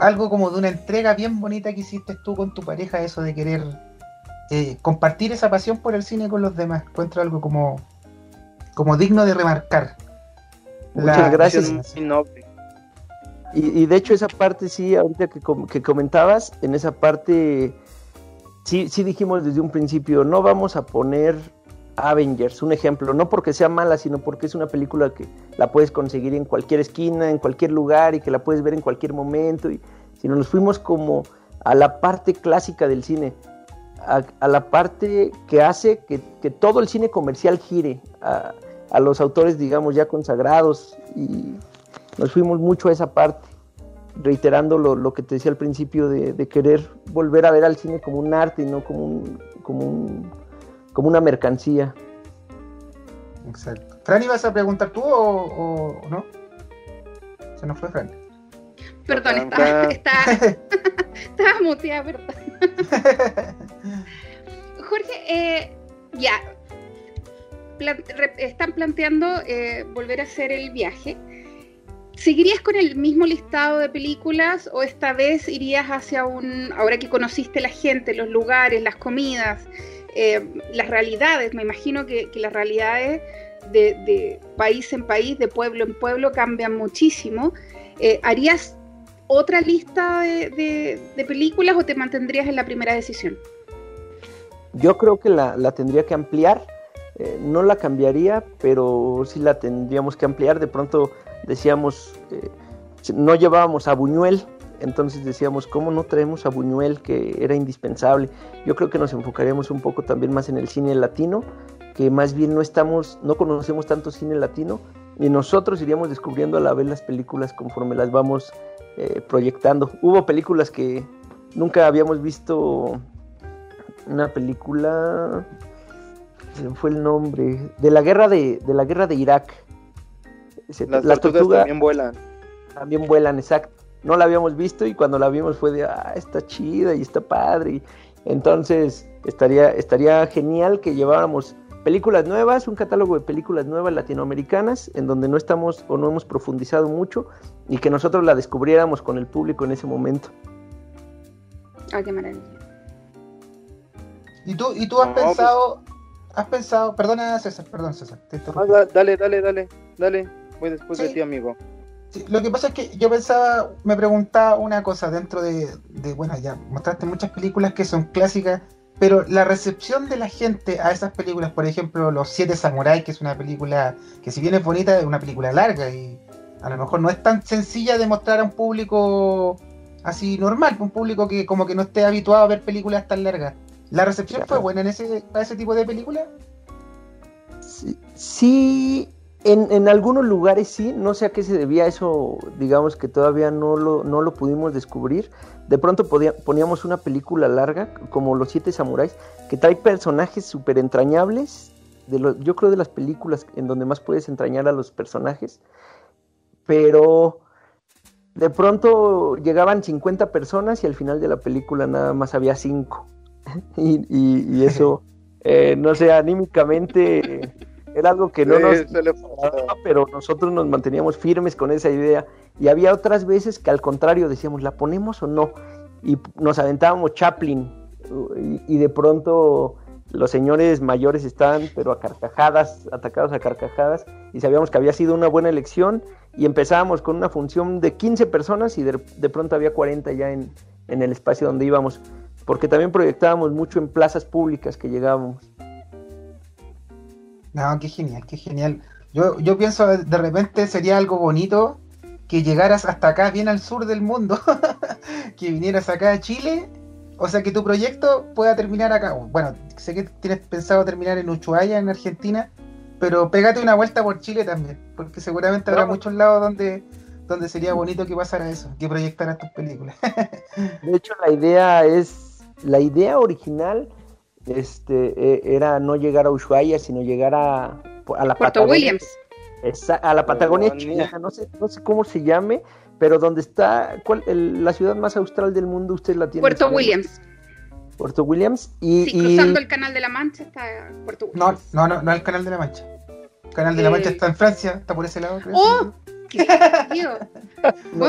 algo como de una entrega bien bonita que hiciste tú con tu pareja, eso de querer eh, compartir esa pasión por el cine con los demás. Encuentro algo como, como digno de remarcar. Muchas gracias. Y, y, de hecho esa parte sí, ahorita que, que comentabas, en esa parte sí, sí dijimos desde un principio, no vamos a poner Avengers, un ejemplo, no porque sea mala, sino porque es una película que la puedes conseguir en cualquier esquina, en cualquier lugar y que la puedes ver en cualquier momento, y, sino nos fuimos como a la parte clásica del cine, a, la parte que hace que, todo el cine comercial gire, a, los autores, digamos, ya consagrados, y nos fuimos mucho a esa parte, reiterando lo, que te decía al principio de, querer volver a ver al cine como un arte y no como, un, como, como una mercancía. Exacto. Fran, ¿ibas a preguntar tú o, no? Se nos fue Fran. Perdón, estaba, estaba, estaba muteada, perdón. Jorge, eh, ya, están planteando eh, volver a hacer el viaje. ¿Seguirías con el mismo listado de películas o esta vez irías hacia un, ahora que conociste la gente, los lugares, las comidas, eh, las realidades? Me imagino que, las realidades de, país en país, de pueblo en pueblo, cambian muchísimo. ¿Harías otra lista de, películas o te mantendrías en la primera decisión? Yo creo que la, tendría que ampliar. Eh, no la cambiaría, pero sí la tendríamos que ampliar. De pronto decíamos, eh, no llevábamos a Buñuel, entonces decíamos, ¿cómo no traemos a Buñuel que era indispensable? Yo creo que nos enfocaríamos un poco también más en el cine latino, que más bien no estamos, no conocemos tanto cine latino, y nosotros iríamos descubriendo a la vez las películas conforme las vamos eh, proyectando. Hubo películas que nunca habíamos visto. Una película. Se fue el nombre. De la guerra de, de la guerra de Irak. Las, tortugas, también vuelan. También vuelan, exacto. No la habíamos visto y cuando la vimos fue de, ah, está chida y está padre. Entonces, estaría, estaría genial que lleváramos películas nuevas, un catálogo de películas nuevas latinoamericanas en donde no estamos o no hemos profundizado mucho y que nosotros la descubriéramos con el público en ese momento. Ah, qué maravilla. ¿Y tú, y tú has pensado, has pensado, perdona César, perdón César, dale, dale, dale, dale, voy después de ti amigo. Lo que pasa es que yo pensaba, me preguntaba una cosa dentro de, de, bueno, ya mostraste muchas películas que son clásicas pero la recepción de la gente a esas películas, por ejemplo, Los Siete Samuráis, que es una película que si bien es bonita, es una película larga y a lo mejor no es tan sencilla de mostrar a un público así normal, un público que como que no esté habituado a ver películas tan largas. ¿La recepción fue buena en ese, para ese tipo de películas? Sí, en, en, algunos lugares sí, no sé a qué se debía eso, digamos que todavía no lo, no lo pudimos descubrir, de pronto poníamos una película larga, como Los Siete Samuráis, que trae personajes súper entrañables. De yo creo de las películas en donde más puedes entrañar a los personajes. Pero de pronto llegaban 50 personas y al final de la película nada más había 5. y, eso, eh, no sé, anímicamente era algo que no nos pero nosotros nos manteníamos firmes con esa idea y había otras veces que al contrario decíamos, ¿la ponemos o no? Y nos aventábamos Chaplin y, de pronto los señores mayores estaban pero a carcajadas, atacados a carcajadas y sabíamos que había sido una buena elección y empezábamos con una función de 15 personas y de, pronto había 40 ya en, en el espacio donde íbamos, porque también proyectábamos mucho en plazas públicas que llegábamos. No, qué genial, qué genial. Yo, yo pienso de repente sería algo bonito que llegaras hasta acá, bien al sur del mundo, que vinieras acá a Chile, o sea que tu proyecto pueda terminar acá. Bueno, sé que tienes pensado terminar en Ushuaia, en Argentina, pero pégate una vuelta por Chile también, porque seguramente habrá muchos lados donde, donde sería bonito que pasara eso, que proyectaras tus películas. de hecho, la idea es, la idea original este, e, era no llegar a Ushuaia, sino llegar a, a la Puerto Williams a la Patagonia chilena, no sé, no sé cómo se llame, pero donde está ¿cuál, la ciudad más austral del mundo, usted la tiene. Puerto Williams. Puerto Williams y, sí, cruzando el canal de la Mancha está Puerto Williams. No, no, no, no el canal de la Mancha. El canal de la Mancha eh, está en Francia, está por ese lado. ¡Oh! ¡Qué no,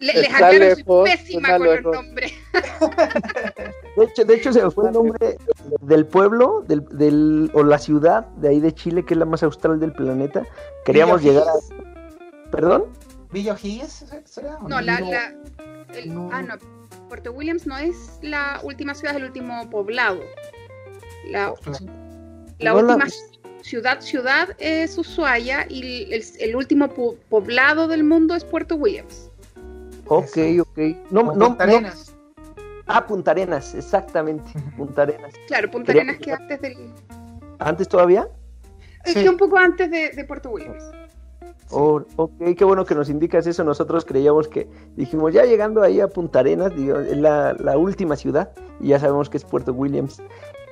les aclaro, pésima con el nombre. De hecho, de hecho, se fue el nombre del pueblo del, del, o la ciudad de ahí de Chile, que es la más austral del planeta. Queríamos llegar a. ¿Perdón? ¿Villa O'Higgins? No, la. la Ah, no. Puerto Williams no es la última ciudad, es el último poblado. La, la última ciudad, ciudad es Ushuaia y el, último poblado del mundo es Puerto Williams. Ok, ok. No, no, Ah, Punta Arenas, exactamente, Punta Arenas. Claro, Punta Arenas que antes del... ¿Antes todavía? Es que un poco antes de, de Puerto Williams. Oh, ok, qué bueno que nos indicas eso. Nosotros creíamos que dijimos, ya llegando ahí a Punta Arenas, es la, la, última ciudad, y ya sabemos que es Puerto Williams.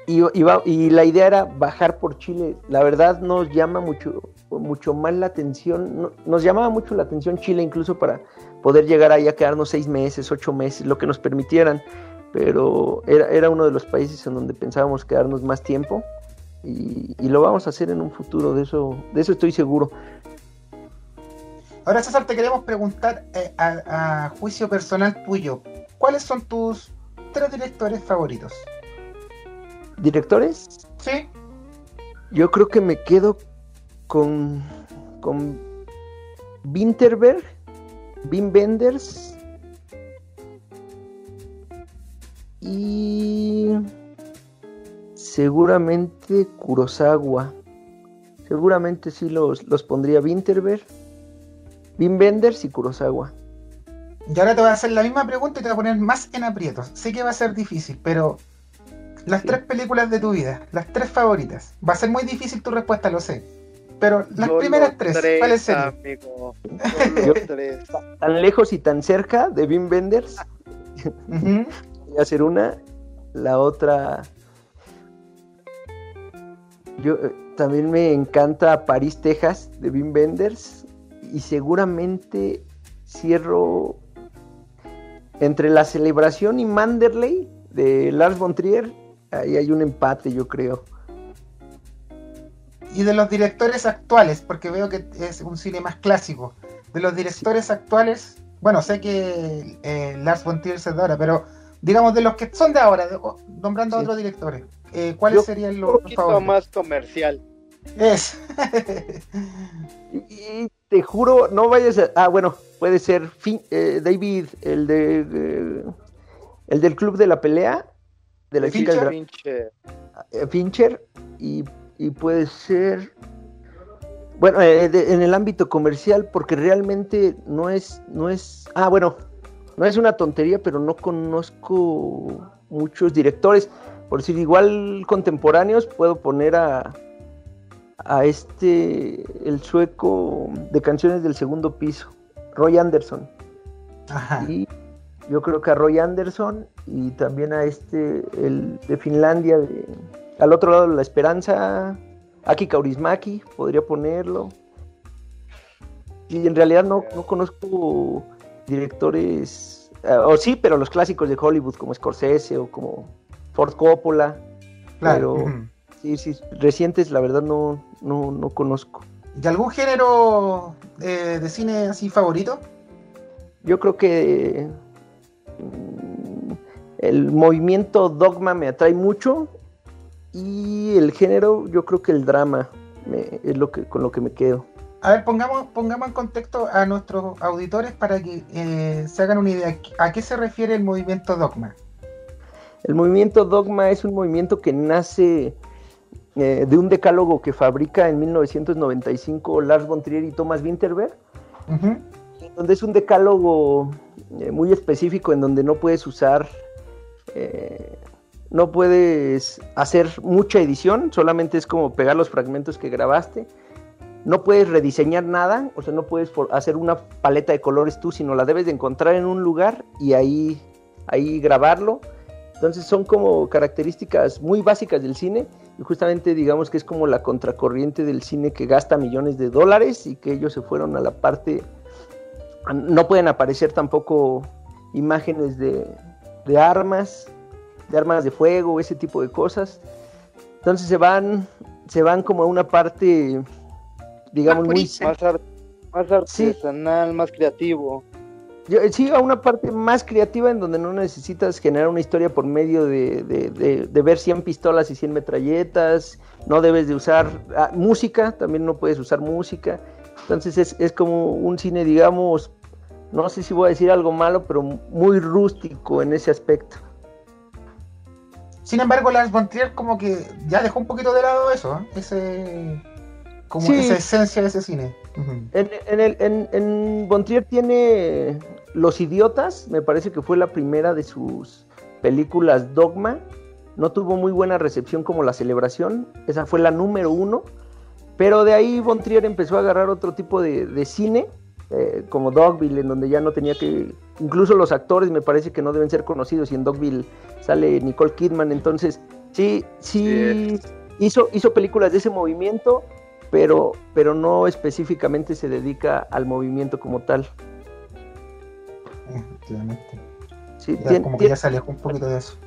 Y, va, y, la idea era bajar por Chile. La verdad nos llama mucho, mucho más la atención, nos llamaba mucho la atención Chile incluso para poder llegar ahí a quedarnos seis meses, ocho meses, lo que nos permitieran. Pero era, era uno de los países en donde pensábamos quedarnos más tiempo. Y, y, lo vamos a hacer en un futuro, de eso, de eso estoy seguro. Ahora, César, te queremos preguntar eh, a, a, juicio personal tuyo, ¿cuáles son tus tres directores favoritos? ¿Directores? Sí. Yo creo que me quedo con, con Winterberg, Wim Wenders y seguramente Kurosawa. Seguramente sí los, los pondría Winterberg Wim Wenders y Kurosawa. Y ahora te voy a hacer la misma pregunta y te voy a poner más en aprietos. Sé que va a ser difícil, pero las sí. tres películas de tu vida, las tres favoritas. Va a ser muy difícil tu respuesta, lo sé. Pero las Yo primeras tres, tres, ¿cuáles serían? Tan lejos y tan cerca de Wim Wenders. Ujú. Voy a hacer una. La otra. Yo eh, también me encanta París, Texas, de Wim Wenders. Y seguramente cierro entre la celebración y Manderley de Lars von Trier. Ahí hay un empate, yo creo. Y de los directores actuales, porque veo que es un cine más clásico. De los directores actuales, bueno, sé que eh, Lars von Trier se adora, pero digamos de los que son de ahora, de- nombrando a otros directores, eh, ¿cuáles Yo- serían los, favoritos? más comercial. Es. Y, y te juro, no vayas a. Ah, bueno, puede ser Fin- eh, David, el de. eh, el del club de la pelea. De la chica del dra- Pinche. eh, Fincher. Y, y puede ser. Bueno, eh, de- en el ámbito comercial, porque realmente no es, no es. Ah, bueno, no es una tontería, pero no conozco muchos directores. Por decir, igual contemporáneos, puedo poner a, a este, el sueco de canciones del segundo piso, Roy Anderson. Ajá. Y yo creo que a Roy Anderson y también a este, el de Finlandia, de- al otro lado de la esperanza, Aki Kaurismaki, podría ponerlo. Y en realidad no, no conozco directores, eh, o sí, pero los clásicos de Hollywood como Scorsese o como Ford Coppola. Claro. pero-. Sí, sí, recientes la verdad no, no, no conozco. ¿Y algún género eh, de cine así favorito? Yo creo que el movimiento dogma me atrae mucho y el género, yo creo que el drama me- es lo que con lo que me quedo. A ver, pongamos, pongamos en contexto a nuestros auditores para que eh, se hagan una idea. ¿A qué se refiere el movimiento dogma? El movimiento dogma es un movimiento que nace eh, de un decálogo que fabrica en 1995 Lars von Trier y Thomas Winterberg. Ujú. donde es un decálogo eh, muy específico en donde no puedes usar, eh, no puedes hacer mucha edición, solamente es como pegar los fragmentos que grabaste. No puedes rediseñar nada, o sea, no puedes hacer una paleta de colores tú, sino la debes de encontrar en un lugar y ahí, ahí grabarlo. Entonces son como características muy básicas del cine y justamente digamos que es como la contracorriente del cine que gasta millones de dólares y que ellos se fueron a la parte no pueden aparecer tampoco imágenes de, de armas, de armas de fuego, ese tipo de cosas. Entonces se van, se van como a una parte, digamos, Más muy purista. Más, ar- más artesanal, más creativo. yo- sí, a una parte más creativa en donde no necesitas generar una historia por medio de, de- de- de ver 100 pistolas y 100 metralletas, no debes de usar ah, música, también no puedes usar música. Entonces es, es como un cine, digamos, no sé si voy a decir algo malo, pero muy rústico en ese aspecto. Sin embargo, Lars von Trier como que ya dejó un poquito de lado eso, ¿eh? ese, como Sí. esa esencia de ese cine. En, en, el, en, en Von Trier tiene Los Idiotas, me parece que fue la primera de sus películas Dogma. No tuvo muy buena recepción como La Celebración. Esa fue la número uno. Pero de ahí Von Trier empezó a agarrar otro tipo de, cine, eh, como Dogville, en donde ya no tenía que... Incluso los actores me parece que no deben ser conocidos y en Dogville sale Nicole Kidman. Entonces, sí, sí, Hizo, hizo películas de ese movimiento, pero, pero no específicamente se dedica al movimiento como tal. Efectivamente. Sí, tiene, como que ya se un poquito de eso.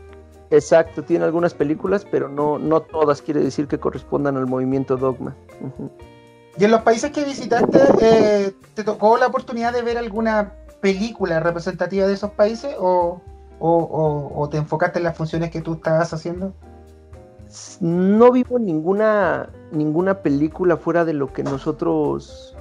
Exacto, tiene algunas películas, pero no, no todas quiere decir que correspondan al movimiento dogma. ¿Y en los países que visitaste, eh, te tocó la oportunidad de ver alguna película representativa de esos países o, o, te enfocaste en las funciones que tú estabas haciendo? No vivo ninguna, ninguna película fuera de lo que nosotros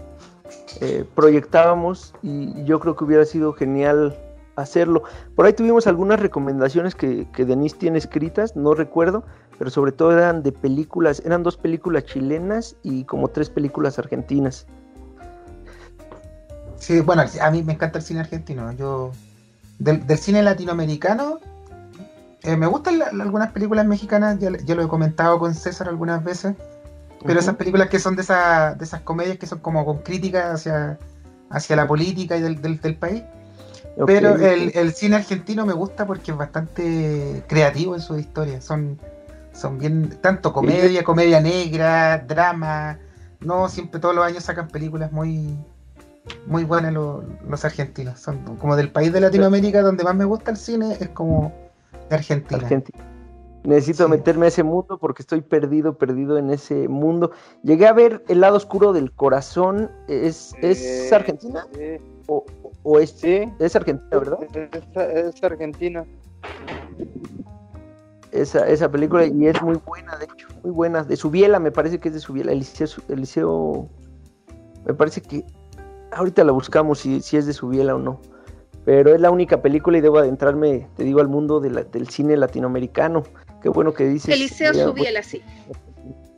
eh, proyectábamos y yo creo que hubiera sido genial hacerlo. Por ahí tuvimos algunas recomendaciones que, que Denise tiene escritas, no recuerdo, pero sobre todo eran de películas, eran dos películas chilenas y como tres películas argentinas. Sí, bueno, a mí me encanta el cine argentino. Yo del, cine latinoamericano eh, me gustan algunas películas mexicanas, ya, lo he comentado con César algunas veces, pero esas películas que son de, de esas comedias que son como con críticas hacia, hacia la política y del, del país, pero el, cine argentino me gusta porque es bastante creativo en sus historias. Son, son bien, tanto comedia, comedia negra, drama. No, siempre todos los años sacan películas muy, muy buenas los, argentinos. Son como del país de Latinoamérica donde más me gusta el cine, es como de Argentina. Necesito meterme a ese mundo porque estoy perdido, perdido en ese mundo. Llegué a ver El lado oscuro del corazón. ¿Es, es Argentina? ¿O, o es, es Argentina, verdad? Es, Argentina. Esa, esa película y es muy buena, de hecho, muy buena. De Subiela, me parece que es de Subiela. Eliseo, Eliseo me parece que ahorita la buscamos si, si es de Subiela o no. Pero es la única película y debo adentrarme, te digo, al mundo del cine latinoamericano. Qué bueno que dices. Eliseo Subiela, sí.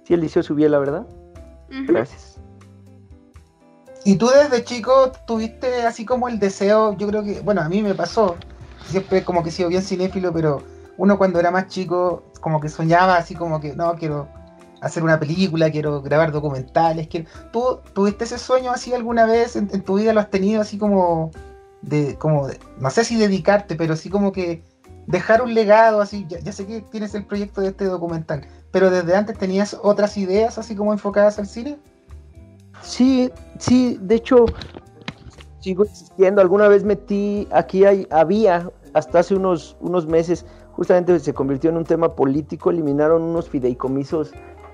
Sí, Eliseo Subiela, ¿verdad? Gracias. ¿Y tú desde chico tuviste así como el deseo? Yo creo que, bueno, a mí me pasó, siempre como que he sido bien cinéfilo, pero uno cuando era más chico como que soñaba así como que, no, quiero hacer una película, quiero grabar documentales. Quiero... ¿Tú tuviste ese sueño así alguna vez en, tu vida? ¿Lo has tenido así como de, como no sé si dedicarte, pero así como que dejar un legado así? Ya, sé que tienes el proyecto de este documental, pero desde antes tenías otras ideas así como enfocadas al cine? Sí, sí, de hecho, sigo existiendo. Alguna vez metí, aquí hay, había, hasta hace unos, unos meses, justamente se convirtió en un tema político, eliminaron unos fideicomisos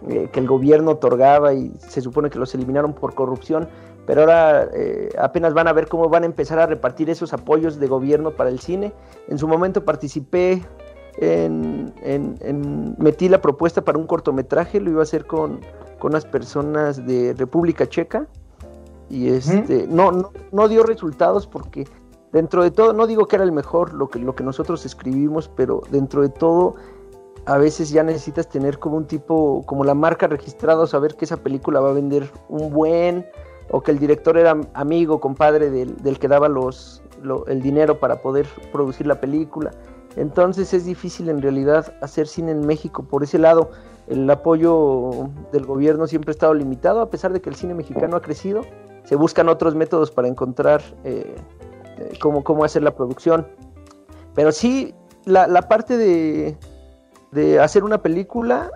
eh, que el gobierno otorgaba y se supone que los eliminaron por corrupción, pero ahora eh, apenas van a ver cómo van a empezar a repartir esos apoyos de gobierno para el cine. En su momento participé en, en, metí la propuesta para un cortometraje, lo iba a hacer con, con unas personas de República Checa y este no, no, no dio resultados porque dentro de todo, no digo que era el mejor lo que, lo que nosotros escribimos, pero dentro de todo a veces ya necesitas tener como un tipo, como la marca registrada, saber que esa película va a vender un buen, o que el director era amigo, compadre del, del que daba los, el dinero para poder producir la película. Entonces es difícil en realidad hacer cine en México por ese lado. El apoyo del gobierno siempre ha estado limitado, a pesar de que el cine mexicano ha crecido. Se buscan otros métodos para encontrar eh, cómo, cómo, hacer la producción. Pero sí, la, parte de, de, hacer una película,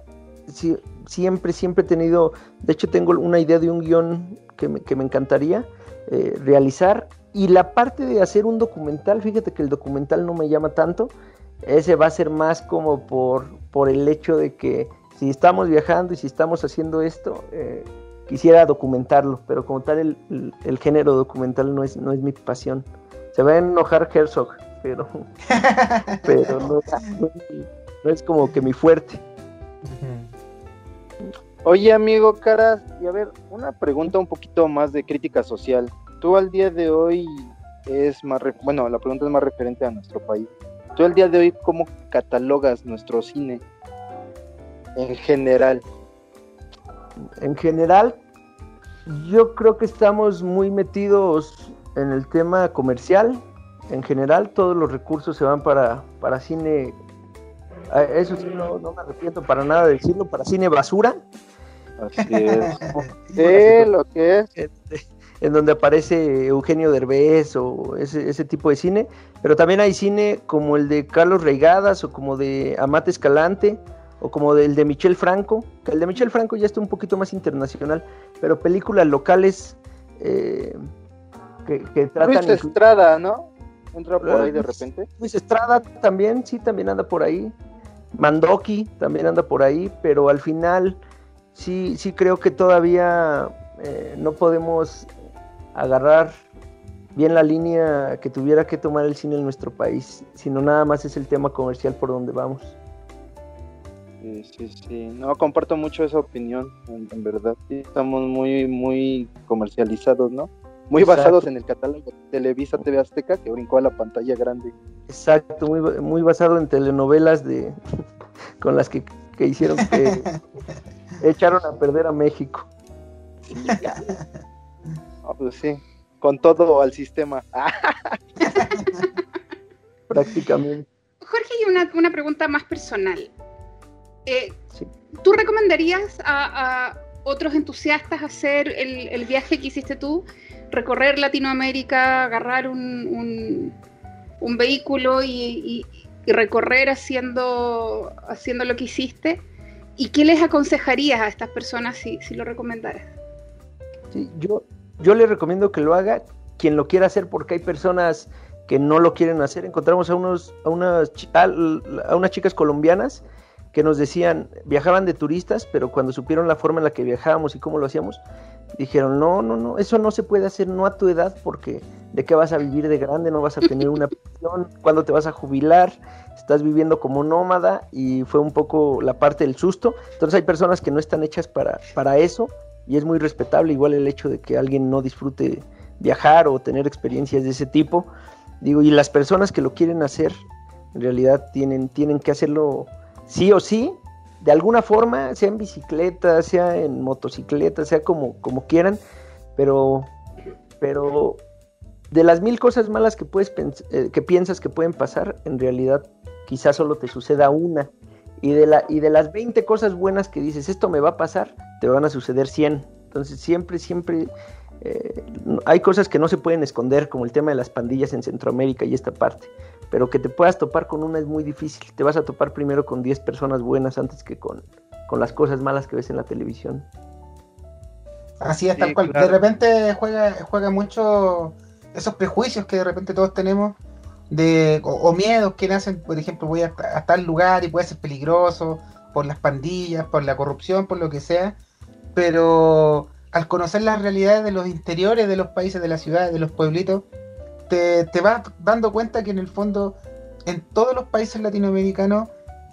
siempre, siempre he tenido, de hecho tengo una idea de un guion que me, que me encantaría eh, realizar. Y la parte de hacer un documental, fíjate que el documental no me llama tanto, ese va a ser más como por, por el hecho de que si estamos viajando y si estamos haciendo esto, eh, quisiera documentarlo, pero como tal el, el, género documental no es, no es mi pasión. Se va a enojar Herzog, pero, pero no, no, es como que mi fuerte. Oye amigo Caras, y a ver, una pregunta un poquito más de crítica social. Tú al día de hoy es más, bueno, la pregunta es más referente a nuestro país. Tú al día de hoy, ¿cómo catalogas nuestro cine en general? En general, yo creo que estamos muy metidos en el tema comercial. en general todos los recursos se van para, para cine, eso sí no, no me arrepiento para nada de decirlo, para cine basura. Así es. sí, lo que es. Este, en donde aparece Eugenio Derbez o ese, ese, tipo de cine, pero también hay cine como el de Carlos Reigadas o como de Amate Escalante o como el de Michel Franco, que el de Michel Franco ya está un poquito más internacional, pero películas locales eh, que, que, tratan... Luis Estrada, ¿no? Entra por ahí de repente. Luis Estrada también, sí, también anda por ahí. Mandoki también anda por ahí, pero al final sí, sí creo que todavía eh, no podemos agarrar bien la línea que tuviera que tomar el cine en nuestro país, sino nada más es el tema comercial por donde vamos. Sí, sí, sí. No, comparto mucho esa opinión, en, verdad. estamos muy, muy comercializados, ¿no? Muy basados en el catálogo Televisa TV Azteca que brincó a la pantalla grande. Exacto, muy, muy basado en telenovelas de con las que, que hicieron que echaron a perder a México. pues sí, con todo al sistema. Prácticamente. Jorge, y una, una pregunta más personal. Eh, ¿Tú recomendarías a, otros entusiastas hacer el, viaje que hiciste tú? Recorrer Latinoamérica, agarrar un, un, vehículo y, recorrer haciendo, haciendo lo que hiciste. ¿Y qué les aconsejarías a estas personas si, si lo recomendaras? Sí, yo, yo le recomiendo que lo haga quien lo quiera hacer porque hay personas que no lo quieren hacer. Encontramos a, unos, a, unas, a unas chicas colombianas que nos decían, viajaban de turistas, pero cuando supieron la forma en la que viajábamos y cómo lo hacíamos, dijeron, no, no, no, eso no se puede hacer, no a tu edad, porque de qué vas a vivir de grande, no vas a tener una pensión, cuando te vas a jubilar, estás viviendo como nómada y fue un poco la parte del susto. Entonces hay personas que no están hechas para, para eso y es muy respetable igual el hecho de que alguien no disfrute viajar o tener experiencias de ese tipo. Digo, y las personas que lo quieren hacer, en realidad tienen, tienen que hacerlo sí o sí, de alguna forma, sea en bicicleta, sea en motocicleta, sea como, como quieran, pero, pero de las mil cosas malas que, puedes eh, que piensas que pueden pasar, en realidad quizás solo te suceda una. Y de, la, y de las 20 cosas buenas que dices, esto me va a pasar, te van a suceder 100. Entonces siempre, siempre eh, hay cosas que no se pueden esconder, como el tema de las pandillas en Centroamérica y esta parte. Pero que te puedas topar con una es muy difícil. Te vas a topar primero con 10 personas buenas antes que con, con las cosas malas que ves en la televisión. Así es, tal cual. De repente juega, juega mucho esos prejuicios que de repente todos tenemos de o, miedos que nacen, por ejemplo, voy a, tal lugar y puede ser peligroso por las pandillas, por la corrupción, por lo que sea, pero al conocer las realidades de los interiores de los países, de las ciudades, de los pueblitos, te, te vas dando cuenta que en el fondo en todos los países latinoamericanos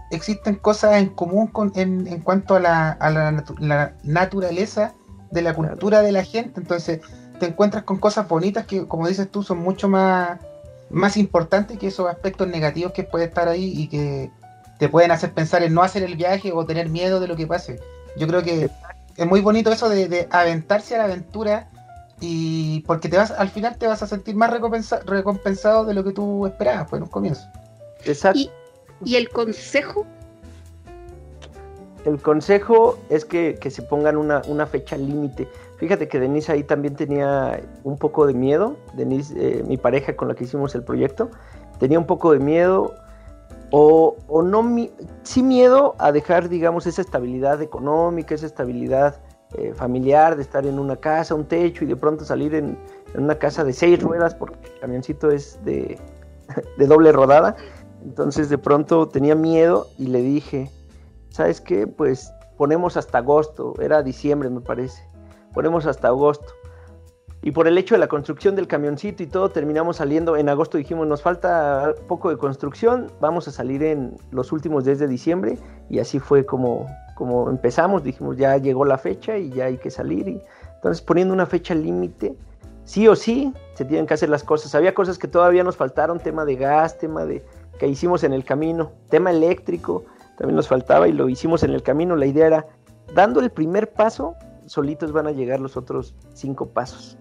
existen cosas en común con, en, en cuanto a, la, a la, la, naturaleza de la cultura de la gente, entonces te encuentras con cosas bonitas que, como dices tú, son mucho más más importante que esos aspectos negativos que puede estar ahí y que te pueden hacer pensar en no hacer el viaje o tener miedo de lo que pase. Yo creo que es muy bonito eso de, aventarse a la aventura y porque te vas al final te vas a sentir más recompensado de lo que tú esperabas pues, en un comienzo. Exacto. ¿Y, el consejo? El consejo es que, se pongan una, una fecha límite. Fíjate que Denise ahí también tenía un poco de miedo. Denise, eh, mi pareja con la que hicimos el proyecto, tenía un poco de miedo o, o no, mi, sí miedo a dejar, digamos, esa estabilidad económica, esa estabilidad eh, familiar, de estar en una casa, un techo y de pronto salir en, una casa de seis ruedas porque el camioncito es de, de doble rodada. Entonces de pronto tenía miedo y le dije, ¿sabes qué? Pues ponemos hasta agosto, era diciembre me parece ponemos hasta agosto. Y por el hecho de la construcción del camioncito y todo, terminamos saliendo en agosto. Dijimos, nos falta poco de construcción, vamos a salir en los últimos días de diciembre. Y así fue como, como empezamos. Dijimos, ya llegó la fecha y ya hay que salir. Y, entonces, poniendo una fecha límite, sí o sí, se tienen que hacer las cosas. Había cosas que todavía nos faltaron, tema de gas, tema de que hicimos en el camino, tema eléctrico, también nos faltaba y lo hicimos en el camino. La idea era, dando el primer paso, solitos van a llegar los otros cinco pasos.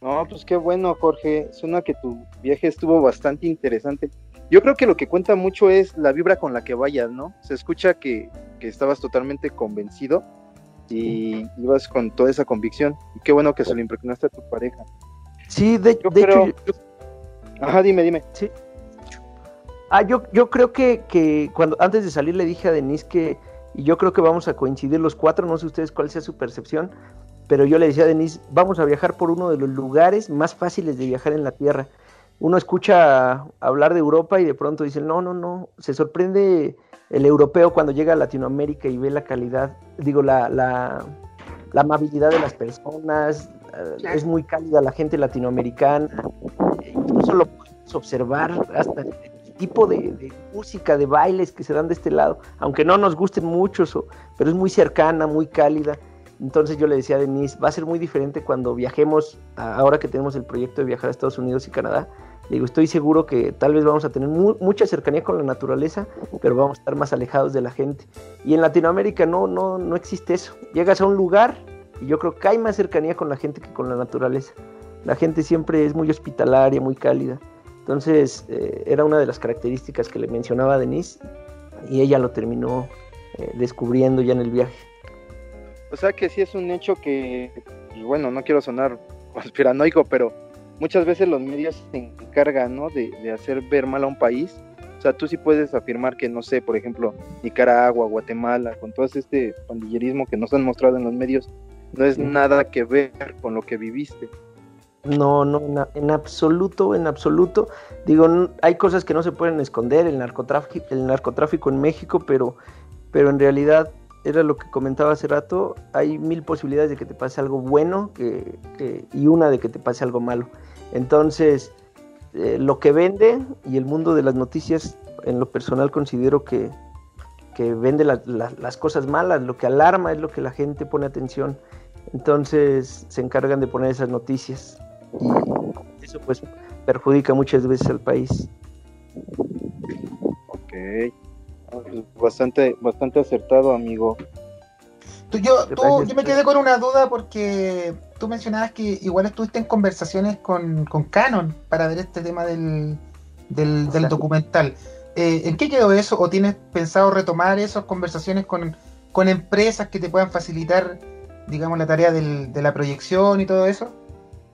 No, pues qué bueno, Jorge. Suena que tu viaje estuvo bastante interesante. Yo creo que lo que cuenta mucho es la vibra con la que vayas, ¿no? Se escucha que, que estabas totalmente convencido y ibas con toda esa convicción. Y qué bueno que se lo impregnaste a tu pareja. Sí, de, Yo de creo- hecho, yo- Ajá, dime, dime. Sí. Ah, yo, yo creo que, que cuando antes de salir le dije a Denise que, y yo creo que vamos a coincidir los cuatro, no sé ustedes cuál sea su percepción, pero yo le decía a Denise, vamos a viajar por uno de los lugares más fáciles de viajar en la Tierra. Uno escucha hablar de Europa y de pronto dice, no, no, no, se sorprende el europeo cuando llega a Latinoamérica y ve la calidad, digo, la, la, la amabilidad de las personas, eh, Claro. es muy cálida la gente latinoamericana, incluso lo podemos observar hasta el tipo de, de música, de bailes que se dan de este lado, aunque no nos gusten muchos, pero es muy cercana, muy cálida. Entonces yo le decía a Denise, va a ser muy diferente cuando viajemos, ahora que tenemos el proyecto de viajar a Estados Unidos y Canadá. Le digo, estoy seguro que tal vez vamos a tener mu- mucha cercanía con la naturaleza, pero vamos a estar más alejados de la gente. Y en Latinoamérica no, no, no existe eso. Llegas a un lugar y yo creo que hay más cercanía con la gente que con la naturaleza. La gente siempre es muy hospitalaria, muy cálida. Entonces eh, era una de las características que le mencionaba a Denise y ella lo terminó eh, descubriendo ya en el viaje. O sea que sí es un hecho que, bueno, no quiero sonar conspiranoico, pero muchas veces los medios se encargan, ¿no? De, de hacer ver mal a un país. O sea, tú sí puedes afirmar que, no sé, por ejemplo, Nicaragua, Guatemala, con todo este pandillerismo que nos han mostrado en los medios, no es nada que ver con lo que viviste. No, no, en absoluto, en absoluto. Digo, hay cosas que no se pueden esconder, el narcotráfico, el narcotráfico en México, pero, pero en realidad era lo que comentaba hace rato, hay mil posibilidades de que te pase algo bueno que- y una de que te pase algo malo. Entonces, eh, lo que vende y el mundo de las noticias, en lo personal considero que, que vende la- las cosas malas, lo que alarma es lo que la gente pone atención. Entonces se encargan de poner esas noticias y eso pues perjudica muchas veces al país. Ok. Bastante, bastante acertado, amigo. Tú- yo, tú- yo me quedé con una duda porque tú mencionabas que igual estuviste en conversaciones con, con Canon para ver este tema del, del, del documental. Eh, ¿En qué quedó eso? ¿O tienes pensado retomar esas conversaciones con, con empresas que te puedan facilitar, digamos, la tarea del- de la proyección y todo eso?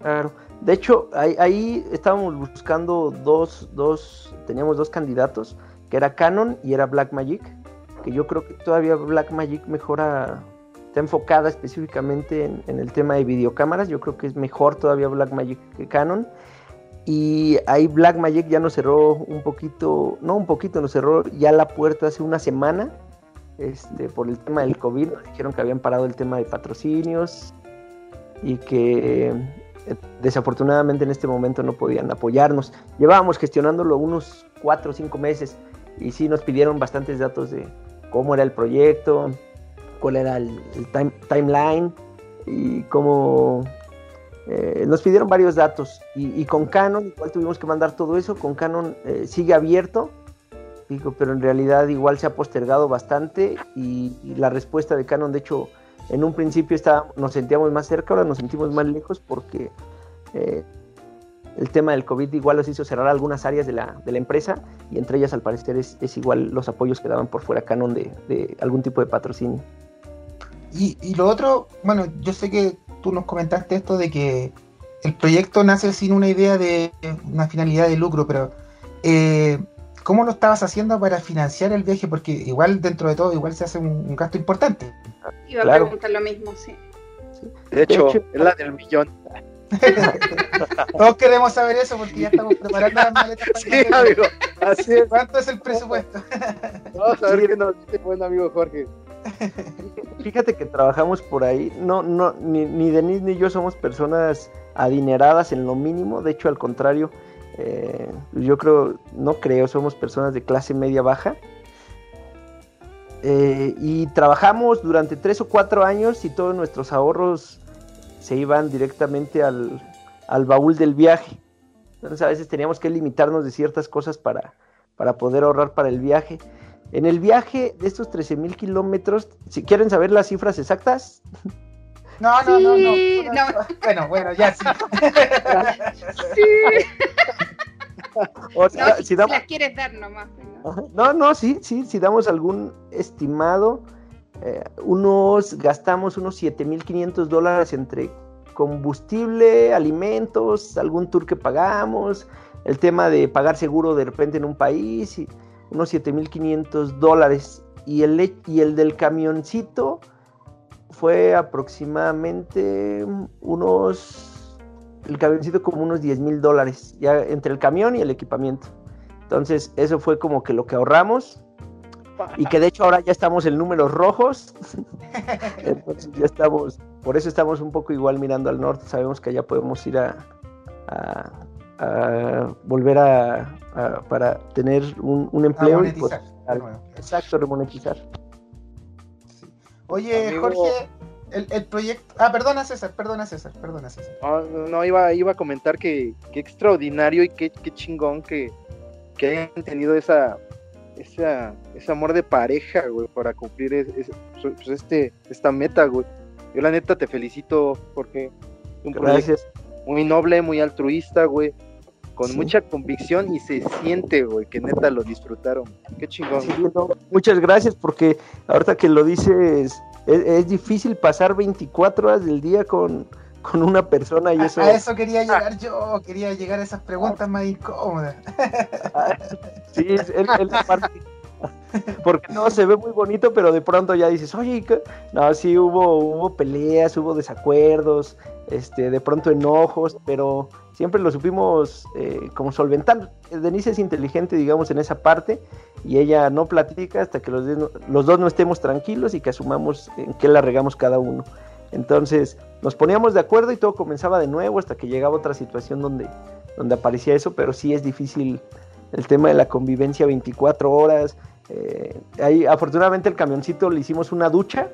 Claro. De hecho, ahí, ahí estábamos buscando dos, dos, teníamos dos candidatos, que era Canon y era Blackmagic, que yo creo que todavía Blackmagic mejora, está enfocada específicamente en, en el tema de videocámaras, yo creo que es mejor todavía Blackmagic que Canon. Y ahí Blackmagic ya nos cerró un poquito, no un poquito, nos cerró ya la puerta hace una semana, este, por el tema del COVID, nos dijeron que habían parado el tema de patrocinios y que eh, desafortunadamente en este momento no podían apoyarnos. Llevábamos gestionándolo unos cuatro o cinco meses y sí nos pidieron bastantes datos de cómo era el proyecto, cuál era el, el time- timeline y cómo... eh, nos pidieron varios datos. Y, y con Canon igual tuvimos que mandar todo eso, con Canon eh, sigue abierto, digo, pero en realidad igual se ha postergado bastante y, y la respuesta de Canon de hecho en un principio estaba, nos sentíamos más cerca, ahora nos sentimos más lejos porque eh, el tema del COVID igual los hizo cerrar algunas áreas de la, de la empresa y entre ellas al parecer es, es igual los apoyos que daban por fuera Canon de, de algún tipo de patrocinio. Y, y lo otro, bueno, yo sé que tú nos comentaste esto de que el proyecto nace sin una idea de una finalidad de lucro, pero eh, ¿cómo lo estabas haciendo para financiar el viaje? Porque igual dentro de todo, igual se hace un, un gasto importante. Iba a Claro. preguntar lo mismo, sí. De hecho, hecho- es la del millón. Todos queremos saber eso porque ya estamos preparando las maletas para Sí, amigo. Así es. ¿Cuánto es el presupuesto? Vamos a ver qué nos dice buen amigo Jorge. Fíjate que trabajamos por ahí, no, no, ni, ni Denise ni yo somos personas adineradas en lo mínimo, de hecho al contrario, eh, yo creo, no creo, somos personas de clase media baja. Eh, y trabajamos durante tres o cuatro años y todos nuestros ahorros se iban directamente al, al baúl del viaje. Entonces a veces teníamos que limitarnos de ciertas cosas para, para poder ahorrar para el viaje. En el viaje de estos 13 mil kilómetros, si quieren saber las cifras exactas, No, no, no, no, Sí, no, no. no. Bueno, bueno, ya sí. Sí. O No, sea, si, si damos, las quieres dar nomás. ¿no? Ajá. No, no, sí, sí, si damos algún estimado, eh, unos, gastamos unos 7.500 dólares entre combustible, alimentos, algún tour que pagamos, el tema de pagar seguro de repente en un país, y unos 7.500 dólares. Y el, y el del camioncito fue aproximadamente unos, el camioncito como unos 10.000 dólares, ya entre el camión y el equipamiento. Entonces, eso fue como que lo que ahorramos. Y que de hecho ahora ya estamos en números rojos. Entonces ya estamos, por eso estamos un poco igual mirando al norte. Sabemos que allá podemos ir a, a- a volver a, a- para tener un, un A empleo. y monetizar. pues, exacto, remonetizar. Sí. Oye, Amigo. Jorge, el, el proyecto. Ah, perdona César, perdona César, perdona César. No, no, no, iba, iba a comentar que qué extraordinario y qué, qué chingón que, que hayan tenido esa, esa, ese amor de pareja, güey, para cumplir es- es- pues, este, esta meta, güey. Yo la neta te felicito porque un proyecto Gracias. muy noble, muy altruista, güey, con Sí. mucha convicción y se siente, güey, que neta lo disfrutaron. Qué chingón. Sí, no, muchas gracias porque ahorita que lo dices, es, es difícil pasar 24 horas del día con, con una persona y eso... A, eso quería llegar yo, quería llegar a esas preguntas más incómodas. Sí, es, es- es la parte. Porque no, se ve muy bonito, pero de pronto ya dices, oye, ¿qué?". no, sí hubo, hubo peleas, hubo desacuerdos, este, de pronto enojos, pero siempre lo supimos eh, como solventar. Denise es inteligente, digamos, en esa parte, y ella no platica hasta que los, los dos no estemos tranquilos y que asumamos en qué la regamos cada uno. Entonces, nos poníamos de acuerdo y todo comenzaba de nuevo hasta que llegaba otra situación donde, donde aparecía eso, pero sí es difícil el tema de la convivencia 24 horas. eh, ahí, afortunadamente, el camioncito le hicimos una ducha,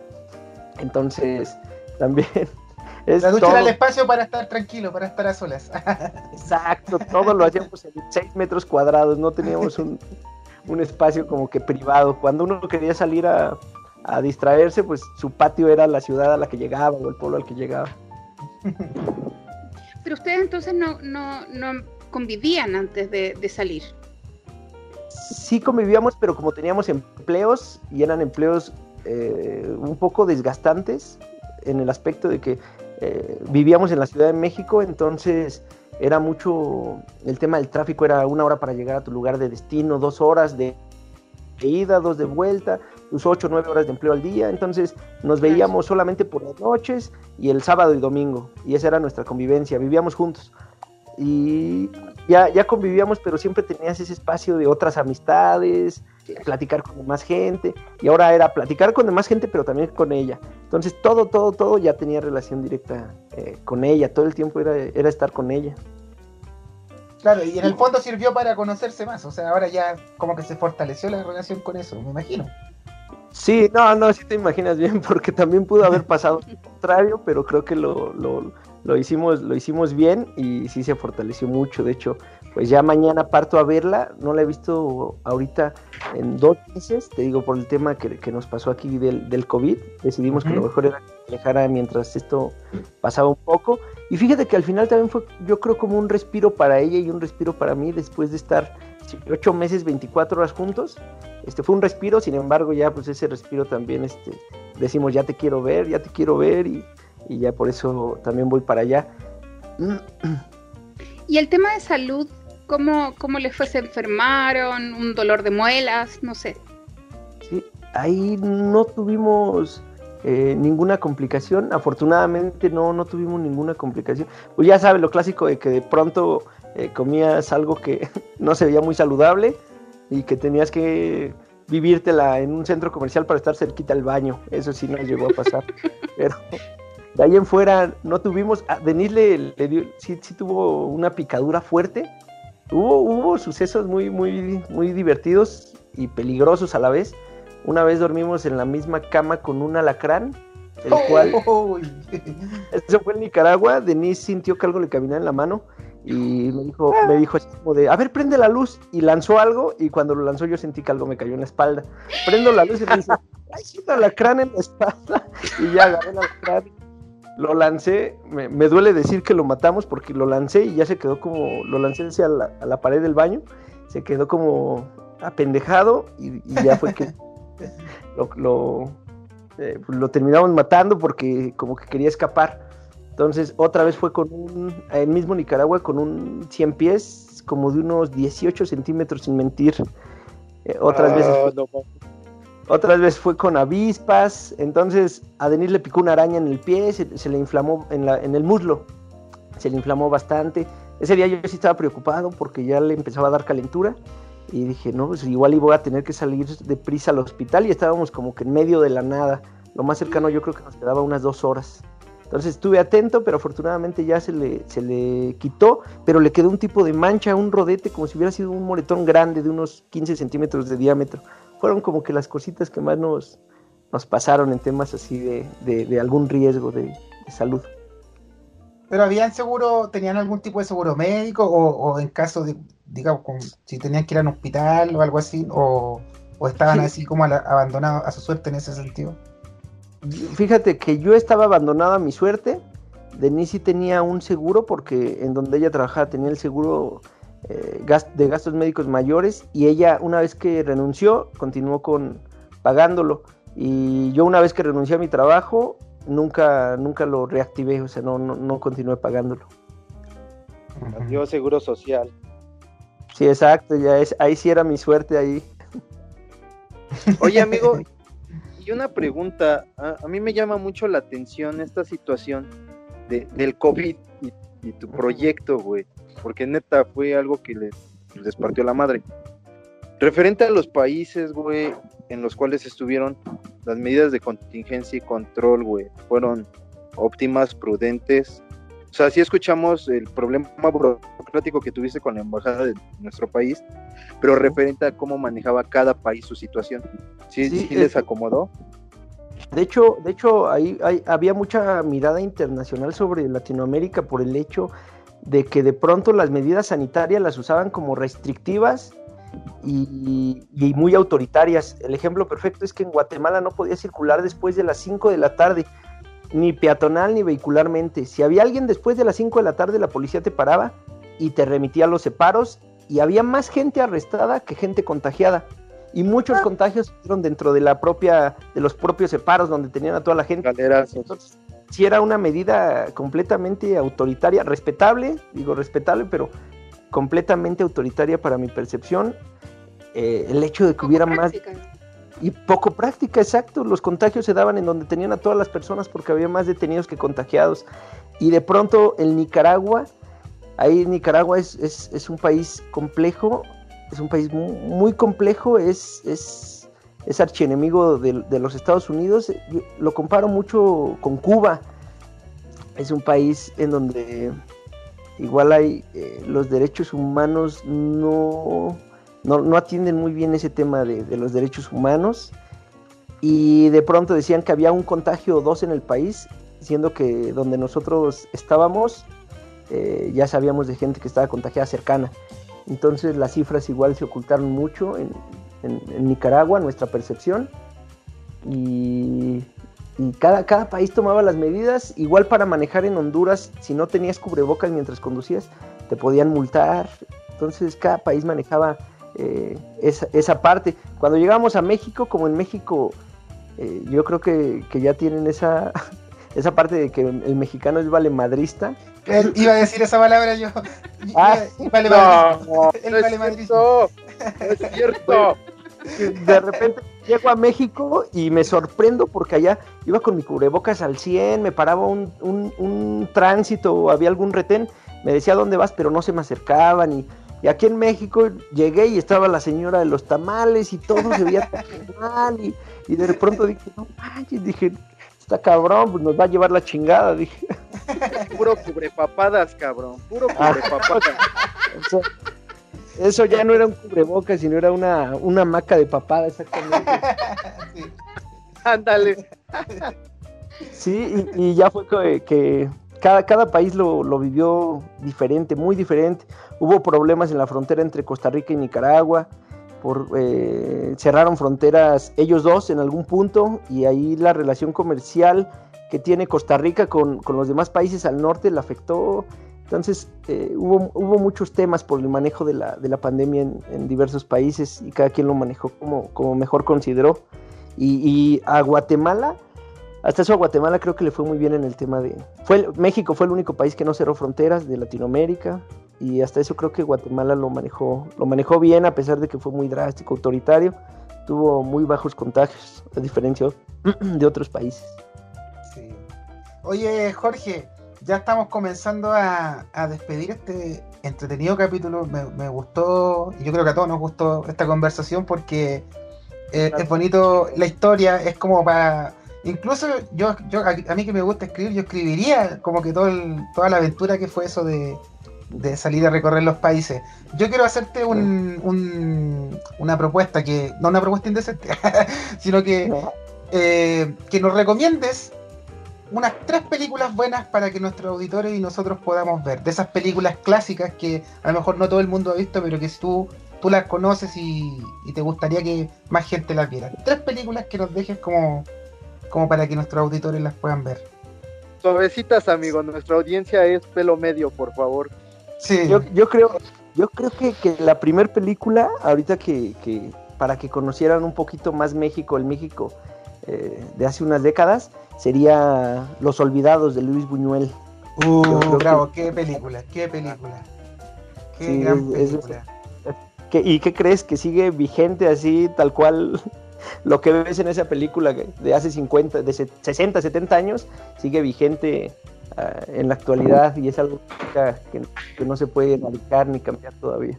entonces también es La ducha todo- era el espacio para estar tranquilo, para estar a solas. Exacto, todo lo hacíamos en 6 metros cuadrados, no teníamos un, un espacio como que privado. Cuando uno quería salir a, a distraerse, pues su patio era la ciudad a la que llegaba o el pueblo al que llegaba. Pero ustedes entonces no, no, no convivían antes de, de salir. Sí convivíamos, pero como teníamos empleos y eran empleos eh, un poco desgastantes en el aspecto de que eh, vivíamos en la Ciudad de México, entonces era mucho, el tema del tráfico era una hora para llegar a tu lugar de destino, dos horas de, de ida, dos de vuelta, tus ocho o nueve horas de empleo al día, entonces nos veíamos solamente por las noches y el sábado y domingo, y esa era nuestra convivencia, vivíamos juntos. Y ya, ya convivíamos, pero siempre tenías ese espacio de otras amistades, platicar con más gente, y ahora era platicar con más gente, pero también con ella. Entonces todo, todo, todo ya tenía relación directa eh, con ella, todo el tiempo era, era estar con ella. Claro, y en el fondo sirvió para conocerse más. O sea, ahora ya como que se fortaleció la relación con eso, me imagino. Sí, no, no, sí te imaginas bien, porque también pudo haber pasado lo contrario, pero creo que lo, lo, lo hicimos, lo hicimos bien y sí se fortaleció mucho. De hecho, pues ya mañana parto a verla, no la he visto ahorita en dos meses, te digo, por el tema que, que nos pasó aquí del, del COVID, decidimos que lo mejor era que alejara mientras esto pasaba un poco. Y fíjate que al final también fue, yo creo, como un respiro para ella y un respiro para mí después de estar ocho meses, 24 horas juntos. Este fue un respiro, sin embargo, ya pues ese respiro también este, decimos, ya te quiero ver, ya te quiero ver y, y ya por eso también voy para allá. Y el tema de salud, ¿cómo, cómo les fue? ¿Se enfermaron? ¿Un dolor de muelas? No sé. Sí, ahí no tuvimos eh, ninguna complicación, afortunadamente no, no tuvimos ninguna complicación. Pues ya sabes, lo clásico de que de pronto eh, comías algo que no se veía muy saludable y que tenías que vivírtela en un centro comercial para estar cerquita al baño, eso sí nos llegó a pasar, pero de ahí en fuera no tuvimos, a Denise le, le dio, sí, sí tuvo una picadura fuerte, hubo, hubo sucesos muy, muy, muy divertidos y peligrosos a la vez, una vez dormimos en la misma cama con un alacrán, el cual, Uy. eso fue en Nicaragua, Denise sintió que algo le caminaba en la mano y me dijo, me dijo así como de, a ver, prende la luz, y lanzó algo, y cuando lo lanzó yo sentí que algo me cayó en la espalda. Prendo la luz y me dice, ay, un alacrán en la espalda, y ya agarré el alacrán, lo lancé, me, me, duele decir que lo matamos porque lo lancé y ya se quedó como, lo lancé hacia la, a la pared del baño, se quedó como apendejado y, y ya fue que lo, lo, eh, pues lo, terminamos matando porque como que quería escapar. Entonces otra vez fue con un, el mismo Nicaragua, con un 100 pies, como de unos 18 centímetros sin mentir. Eh, otras, oh, veces fue, no. otras veces fue con avispas. Entonces a Denis le picó una araña en el pie, se, se le inflamó en, la, en el muslo, se le inflamó bastante. Ese día yo sí estaba preocupado porque ya le empezaba a dar calentura y dije, no, pues igual iba a tener que salir deprisa al hospital y estábamos como que en medio de la nada. Lo más cercano yo creo que nos quedaba unas dos horas. Entonces estuve atento, pero afortunadamente ya se le, se le quitó, pero le quedó un tipo de mancha, un rodete, como si hubiera sido un moretón grande de unos 15 centímetros de diámetro. Fueron como que las cositas que más nos, nos pasaron en temas así de, de, de algún riesgo de, de salud. ¿Pero habían seguro, tenían algún tipo de seguro médico o, o en caso de, digamos, con, si tenían que ir a un hospital o algo así, o, o estaban sí. así como la, abandonados a su suerte en ese sentido? Fíjate que yo estaba abandonado a mi suerte. Denise sí tenía un seguro porque en donde ella trabajaba tenía el seguro eh, de gastos médicos mayores y ella una vez que renunció continuó con pagándolo y yo una vez que renuncié a mi trabajo nunca nunca lo reactivé, o sea, no no, no continué pagándolo. Adiós seguro social. Sí, exacto, ya es, ahí sí era mi suerte ahí. Oye, amigo, y una pregunta, a, a, mí me llama mucho la atención esta situación de, del COVID y, y tu proyecto, güey, porque neta fue algo que les, les partió la madre. Referente a los países, güey, en los cuales estuvieron, las medidas de contingencia y control, güey, fueron óptimas, prudentes, o sea, sí escuchamos el problema burocrático que tuviste con la embajada de nuestro país, pero referente a cómo manejaba cada país su situación. ¿Sí, sí, sí les acomodó? De hecho, de hecho ahí, ahí, había mucha mirada internacional sobre Latinoamérica por el hecho de que de pronto las medidas sanitarias las usaban como restrictivas y, y, muy autoritarias. El ejemplo perfecto es que en Guatemala no podía circular después de las 5 de la tarde ni peatonal ni vehicularmente. Si había alguien después de las 5 de la tarde, la policía te paraba y te remitía a los separos y había más gente arrestada que gente contagiada. Y muchos ah. contagios fueron dentro de la propia, de los propios separos donde tenían a toda la gente. Entonces, si era una medida completamente autoritaria, respetable, digo respetable, pero completamente autoritaria para mi percepción. Eh, el hecho de que hubiera práctica. más y poco práctica, exacto. Los contagios se daban en donde tenían a todas las personas porque había más detenidos que contagiados. Y de pronto el Nicaragua, ahí Nicaragua es, es, es un país complejo, es un país muy, complejo, es, es, es archienemigo de, de, los Estados Unidos. Lo comparo mucho con Cuba. Es un país en donde igual hay eh, los derechos humanos no no, atienden muy bien ese tema de, los derechos humanos y de pronto decían que había un contagio o dos en el país, siendo que donde nosotros estábamos eh, ya sabíamos de gente que estaba contagiada cercana. Entonces las cifras igual se ocultaron mucho en Nicaragua, nuestra percepción, y, y cada, cada, país tomaba las medidas, igual para manejar en Honduras, si no tenías cubrebocas mientras conducías, te podían multar. Entonces cada país manejaba eh, esa, esa, parte. Cuando llegamos a México, como en México, eh, yo creo que, que, ya tienen esa, esa parte de que el mexicano es valemadrista. Eh, iba a decir esa palabra yo. Ah, vale no, el no, vale no es cierto. De repente llego a México y me sorprendo porque allá iba con mi cubrebocas al 100, me paraba un, un, un tránsito, había algún retén, me decía dónde vas, pero no se me acercaban y y aquí en México llegué y estaba la señora de los tamales y todo se veía tan mal. Y, y, de pronto dije, no manches, dije, está cabrón, pues nos va a llevar la chingada, dije. Puro cubrepapadas, cabrón, puro ah. cubrepapadas. Eso, eso ya no era un cubrebocas, sino era una, una maca de papada, exactamente. Sí. Ándale. Sí, y, y, ya fue que, que cada, cada país lo, lo, vivió diferente, muy diferente. Hubo problemas en la frontera entre Costa Rica y Nicaragua. Por, eh, cerraron fronteras ellos dos en algún punto y ahí la relación comercial que tiene Costa Rica con, con los demás países al norte le afectó. Entonces eh, hubo, hubo muchos temas por el manejo de la, de la pandemia en, en, diversos países y cada quien lo manejó como, como mejor consideró. Y, a Guatemala, hasta eso a Guatemala creo que le fue muy bien en el tema de... Fue, México fue el único país que no cerró fronteras de Latinoamérica y hasta eso creo que Guatemala lo manejó, lo manejó bien a pesar de que fue muy drástico, autoritario, tuvo muy bajos contagios, a diferencia de otros países. Sí. Oye, Jorge, ya estamos comenzando a, a despedir este entretenido capítulo. Me, me, gustó, y yo creo que a todos nos gustó esta conversación porque eh, es bonito la historia, es como para. Incluso yo, yo a, a, mí que me gusta escribir, yo escribiría como que todo el, toda la aventura que fue eso de, de salir a recorrer los países. Yo quiero hacerte un, un, una propuesta que, no una propuesta indecente, sino que, eh, que nos recomiendes unas tres películas buenas para que nuestros auditores y nosotros podamos ver. De esas películas clásicas que a lo mejor no todo el mundo ha visto, pero que si tú, tú las conoces y, y te gustaría que más gente las viera. Tres películas que nos dejes como, como para que nuestros auditores las puedan ver. Suavecitas, amigo. Nuestra audiencia es pelo medio, por favor. Sí. Yo, yo creo, yo creo que, que la primera película, ahorita que, que, para que conocieran un poquito más México, el México eh, de hace unas décadas, sería Los Olvidados de Luis Buñuel. Uh, bravo, que... qué película, qué película. Qué sí, gran película. Es, es, ¿Y qué crees? Que sigue vigente así, tal cual lo que ves en esa película de hace 50, de 60, 70 años, sigue vigente uh, en la actualidad y es algo que, que no se puede erradicar ni cambiar todavía.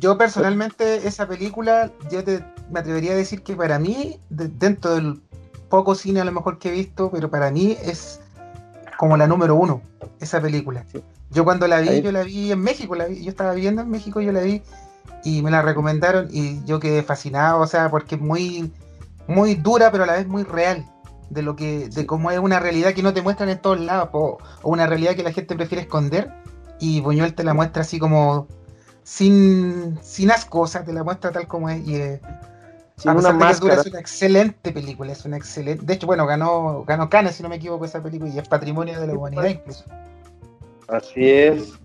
Yo personalmente esa película, yo te, me atrevería a decir que para mí, de, dentro del poco cine a lo mejor que he visto, pero para mí es como la número uno, esa película. Sí. Yo cuando la vi, Ahí. yo la vi en México, la vi, yo estaba viviendo en México, yo la vi y me la recomendaron y yo quedé fascinado, o sea, porque es muy, muy dura, pero a la vez muy real de lo que, de cómo es una realidad que no te muestran en todos lados, o, o una realidad que la gente prefiere esconder, y Buñuel te la muestra así como sin, sin asco, o sea, te la muestra tal como es, y eh, sin una máscara. es una excelente película, es una excelente, de hecho, bueno, ganó, ganó Cannes, si no me equivoco, esa película, y es patrimonio de la humanidad incluso. Así es.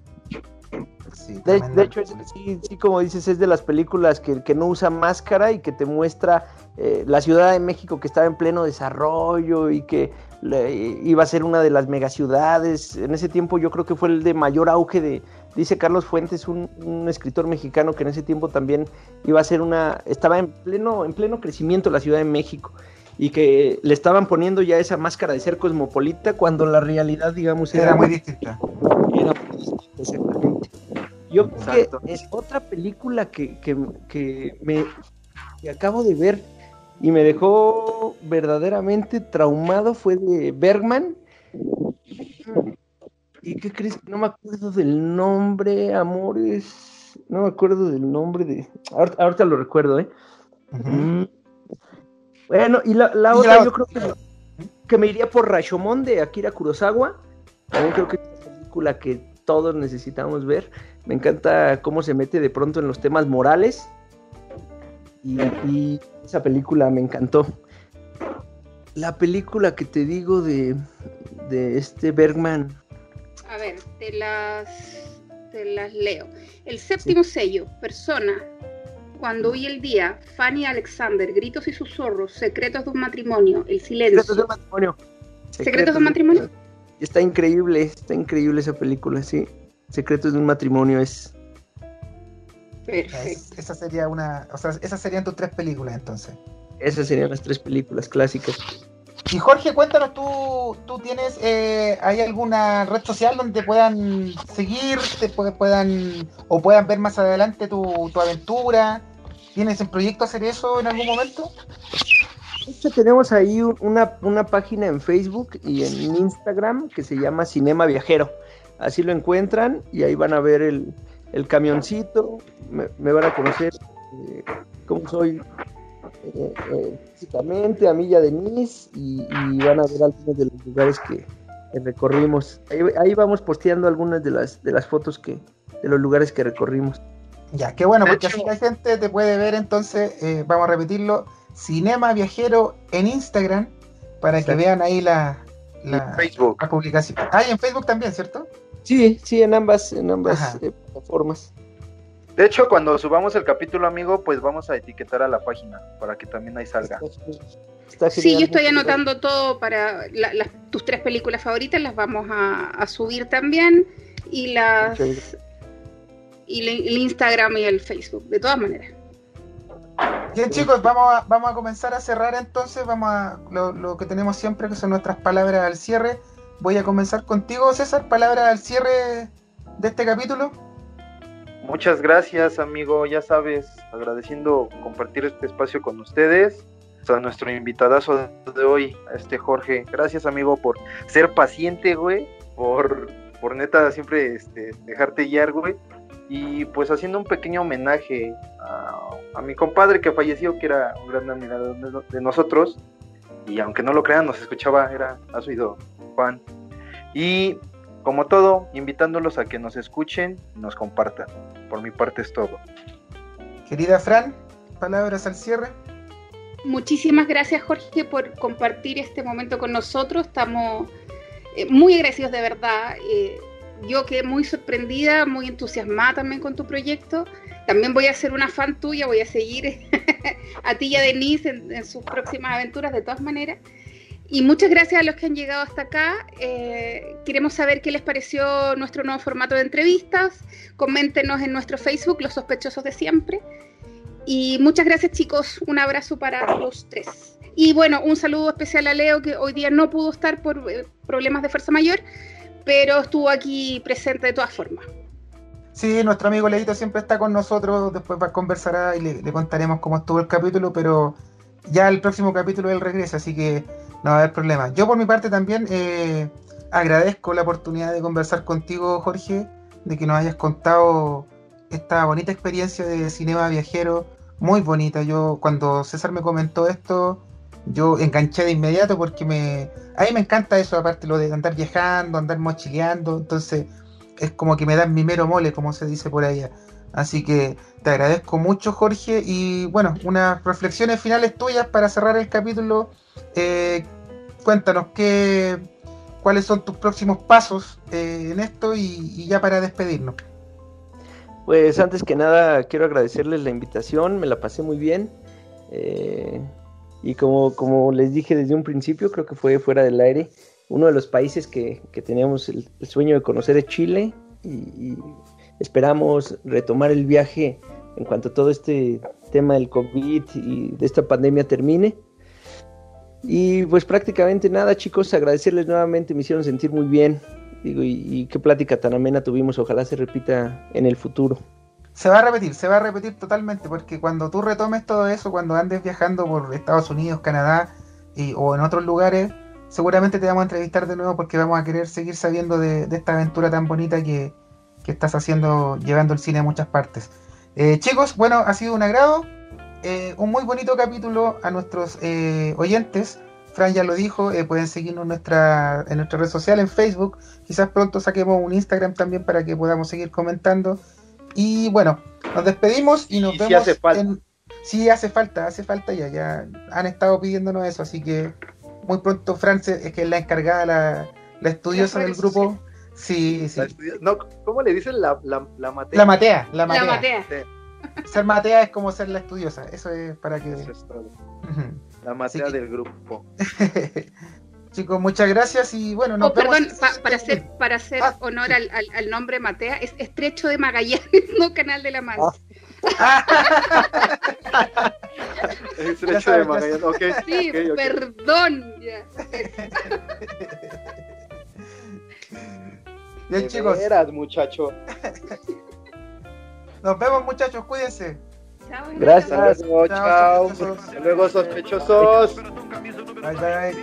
Sí, de, de, hecho, es, sí, sí, como dices, es de las películas que, que no usa máscara y que te muestra eh, la Ciudad de México que estaba en pleno desarrollo y que le, iba a ser una de las megaciudades. En ese tiempo yo creo que fue el de mayor auge de, dice Carlos Fuentes, un, un, escritor mexicano que en ese tiempo también iba a ser una, estaba en pleno, en pleno crecimiento la Ciudad de México y que le estaban poniendo ya esa máscara de ser cosmopolita cuando la realidad, digamos, era, era muy distinta. Era muy distinta, Yo creo que es otra película que, que, que me que acabo de ver y me dejó verdaderamente traumado fue de Bergman. ¿Y qué crees? No me acuerdo del nombre, amores. No me acuerdo del nombre de. Ahorita, ahorita lo recuerdo, ¿eh? Uh -huh. Bueno, y la, la otra, la... yo creo que, que, me iría por Rashomon de Akira Kurosawa. También creo que es una película que todos necesitamos ver. Me encanta cómo se mete de pronto en los temas morales. Y, y esa película me encantó. La película que te digo de, de este Bergman. A ver, te las, te las leo. El séptimo sí. sello, persona. Cuando hoy el día, Fanny Alexander, gritos y susurros, secretos de un matrimonio, el silencio. Secretos de un matrimonio. Secretos, secretos de un matrimonio. Está increíble, está increíble esa película, sí. Secretos de un matrimonio es. Perfecto. Esa sería una. O sea, esas serían tus tres películas entonces. Esas serían las tres películas clásicas. Y Jorge, cuéntanos, ¿tú, tú tienes, eh, hay alguna red social donde puedan seguir, te puedan, o puedan ver más adelante tu, tu aventura? ¿Tienes en proyecto hacer eso en algún momento? De hecho, tenemos ahí una, una página en Facebook y en Instagram que se llama Cinema Viajero. Así lo encuentran y ahí van a ver el, el camioncito, me, me, van a conocer eh, cómo soy eh, eh, físicamente, a mí y a Denise, y, y, van a ver algunos de los lugares que, que recorrimos. Ahí, ahí, vamos posteando algunas de las, de las fotos que, de los lugares que recorrimos. Ya, qué bueno, porque así la gente te puede ver entonces, eh, vamos a repetirlo, Cinema Viajero en Instagram, para que vean ahí la, la, Facebook. la publicación. Ah, y en Facebook también, ¿cierto? Sí, sí, en ambas, en ambas eh, plataformas. De hecho, cuando subamos el capítulo, amigo, pues vamos a etiquetar a la página para que también ahí salga. Está Sí, yo estoy anotando todo para la- las- tus tres películas favoritas, las vamos a, a subir también. Y las y el Instagram y el Facebook, de todas maneras. Bien, chicos, vamos a, vamos a comenzar a cerrar entonces. Vamos a lo, lo que tenemos siempre, que son nuestras palabras al cierre. Voy a comenzar contigo, César. Palabras al cierre de este capítulo. Muchas gracias, amigo. Ya sabes, agradeciendo compartir este espacio con ustedes. A nuestro invitadazo de hoy, este Jorge. Gracias, amigo, por ser paciente, güey. Por, por neta siempre este, dejarte guiar, güey. Y pues haciendo un pequeño homenaje a, mi compadre que falleció, que era un gran admirador de nosotros. Y aunque no lo crean, nos escuchaba, era ha sido fan. Y como todo, invitándolos a que nos escuchen y nos compartan. Por mi parte es todo. Querida Fran, palabras al cierre. Muchísimas gracias, Jorge, por compartir este momento con nosotros. Estamos eh, muy agradecidos de verdad. Eh, yo quedé muy sorprendida, muy entusiasmada también con tu proyecto. También voy a ser una fan tuya, voy a seguir a ti y a Denise en, sus próximas aventuras de todas maneras. Y muchas gracias a los que han llegado hasta acá. Eh, queremos saber qué les pareció nuestro nuevo formato de entrevistas. Coméntenos en nuestro Facebook, Los Sospechosos de Siempre. Y muchas gracias chicos, un abrazo para los tres. Y bueno, un saludo especial a Leo que hoy día no pudo estar por eh, problemas de fuerza mayor, pero estuvo aquí presente de todas formas. Sí, nuestro amigo Leito siempre está con nosotros. Después va a conversar y le, le contaremos cómo estuvo el capítulo, pero ya el próximo capítulo él regresa, así que no va a haber problema. Yo por mi parte también eh, agradezco la oportunidad de conversar contigo, Jorge, de que nos hayas contado esta bonita experiencia de cinema viajero, muy bonita. Yo cuando César me comentó esto, yo enganché de inmediato porque me a mí me encanta eso, aparte lo de andar viajando, andar mochileando, entonces es como que me dan mi mero mole, como se dice por allá. Así que te agradezco mucho, Jorge. Y bueno, unas reflexiones finales tuyas para cerrar el capítulo. Eh, cuéntanos qué, cuáles son tus próximos pasos eh, en esto y, ya para despedirnos. Pues antes que nada quiero agradecerles la invitación, me la pasé muy bien. Eh, y como, como les dije desde un principio, creo que fue fuera del aire, uno de los países que, que teníamos el, sueño de conocer es Chile y, y, esperamos retomar el viaje en cuanto todo este tema del COVID y de esta pandemia termine. Y pues prácticamente nada, chicos, agradecerles nuevamente, me hicieron sentir muy bien. Digo, y, y qué plática tan amena tuvimos, ojalá se repita en el futuro. Se va a repetir, se va a repetir totalmente, porque cuando tú retomes todo eso, cuando andes viajando por Estados Unidos, Canadá y, o en otros lugares, seguramente te vamos a entrevistar de nuevo porque vamos a querer seguir sabiendo de, de esta aventura tan bonita que, que, estás haciendo, llevando el cine a muchas partes. Eh, chicos, bueno, ha sido un agrado, eh, un muy bonito capítulo a nuestros eh, oyentes. Fran ya lo dijo, pueden seguirnos en nuestra, en nuestra red social, en Facebook. Quizás pronto saquemos un Instagram también para que podamos seguir comentando. Y bueno, nos despedimos y nos y vemos. Si hace falta. En... Sí, hace falta, hace falta ya. Ya han estado pidiéndonos eso, así que muy pronto Fran es que es la encargada, la, la estudiosa del grupo. Sí, sí. No, ¿cómo le dicen la, la, la matea? La matea, la matea. La matea. Sí. Ser matea es como ser la estudiosa. Eso es para que. Eso es todo. Uh -huh. La matea del grupo. Chicos, muchas gracias y bueno, nos oh, perdón, pa para hacer, para hacer ah, honor al, al, al, nombre Matea, es Estrecho de Magallanes, no Canal de la Mancha. Ah. Estrecho de Magallanes, ok. Sí, okay, okay. perdón. Ya. Bien, chicos. Eras, muchacho. Nos vemos, muchachos, cuídense. Chao, Gracias. Hasta luego, chao. Hasta luego, sospechosos. Bye, bye.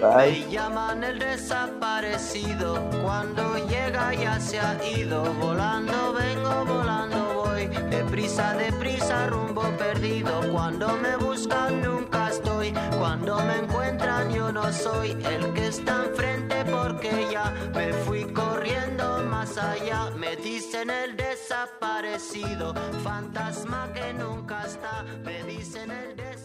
Bye. Me llaman el desaparecido. Cuando llega ya se ha ido. Volando vengo, volando voy. Deprisa, deprisa, rumbo perdido. Cuando me buscan nunca estoy. Cuando me encuentran yo no soy el que está enfrente porque ya me fui corriendo más allá. Me dicen el desaparecido. Fantasma que nunca está. Me dicen el desagradecido.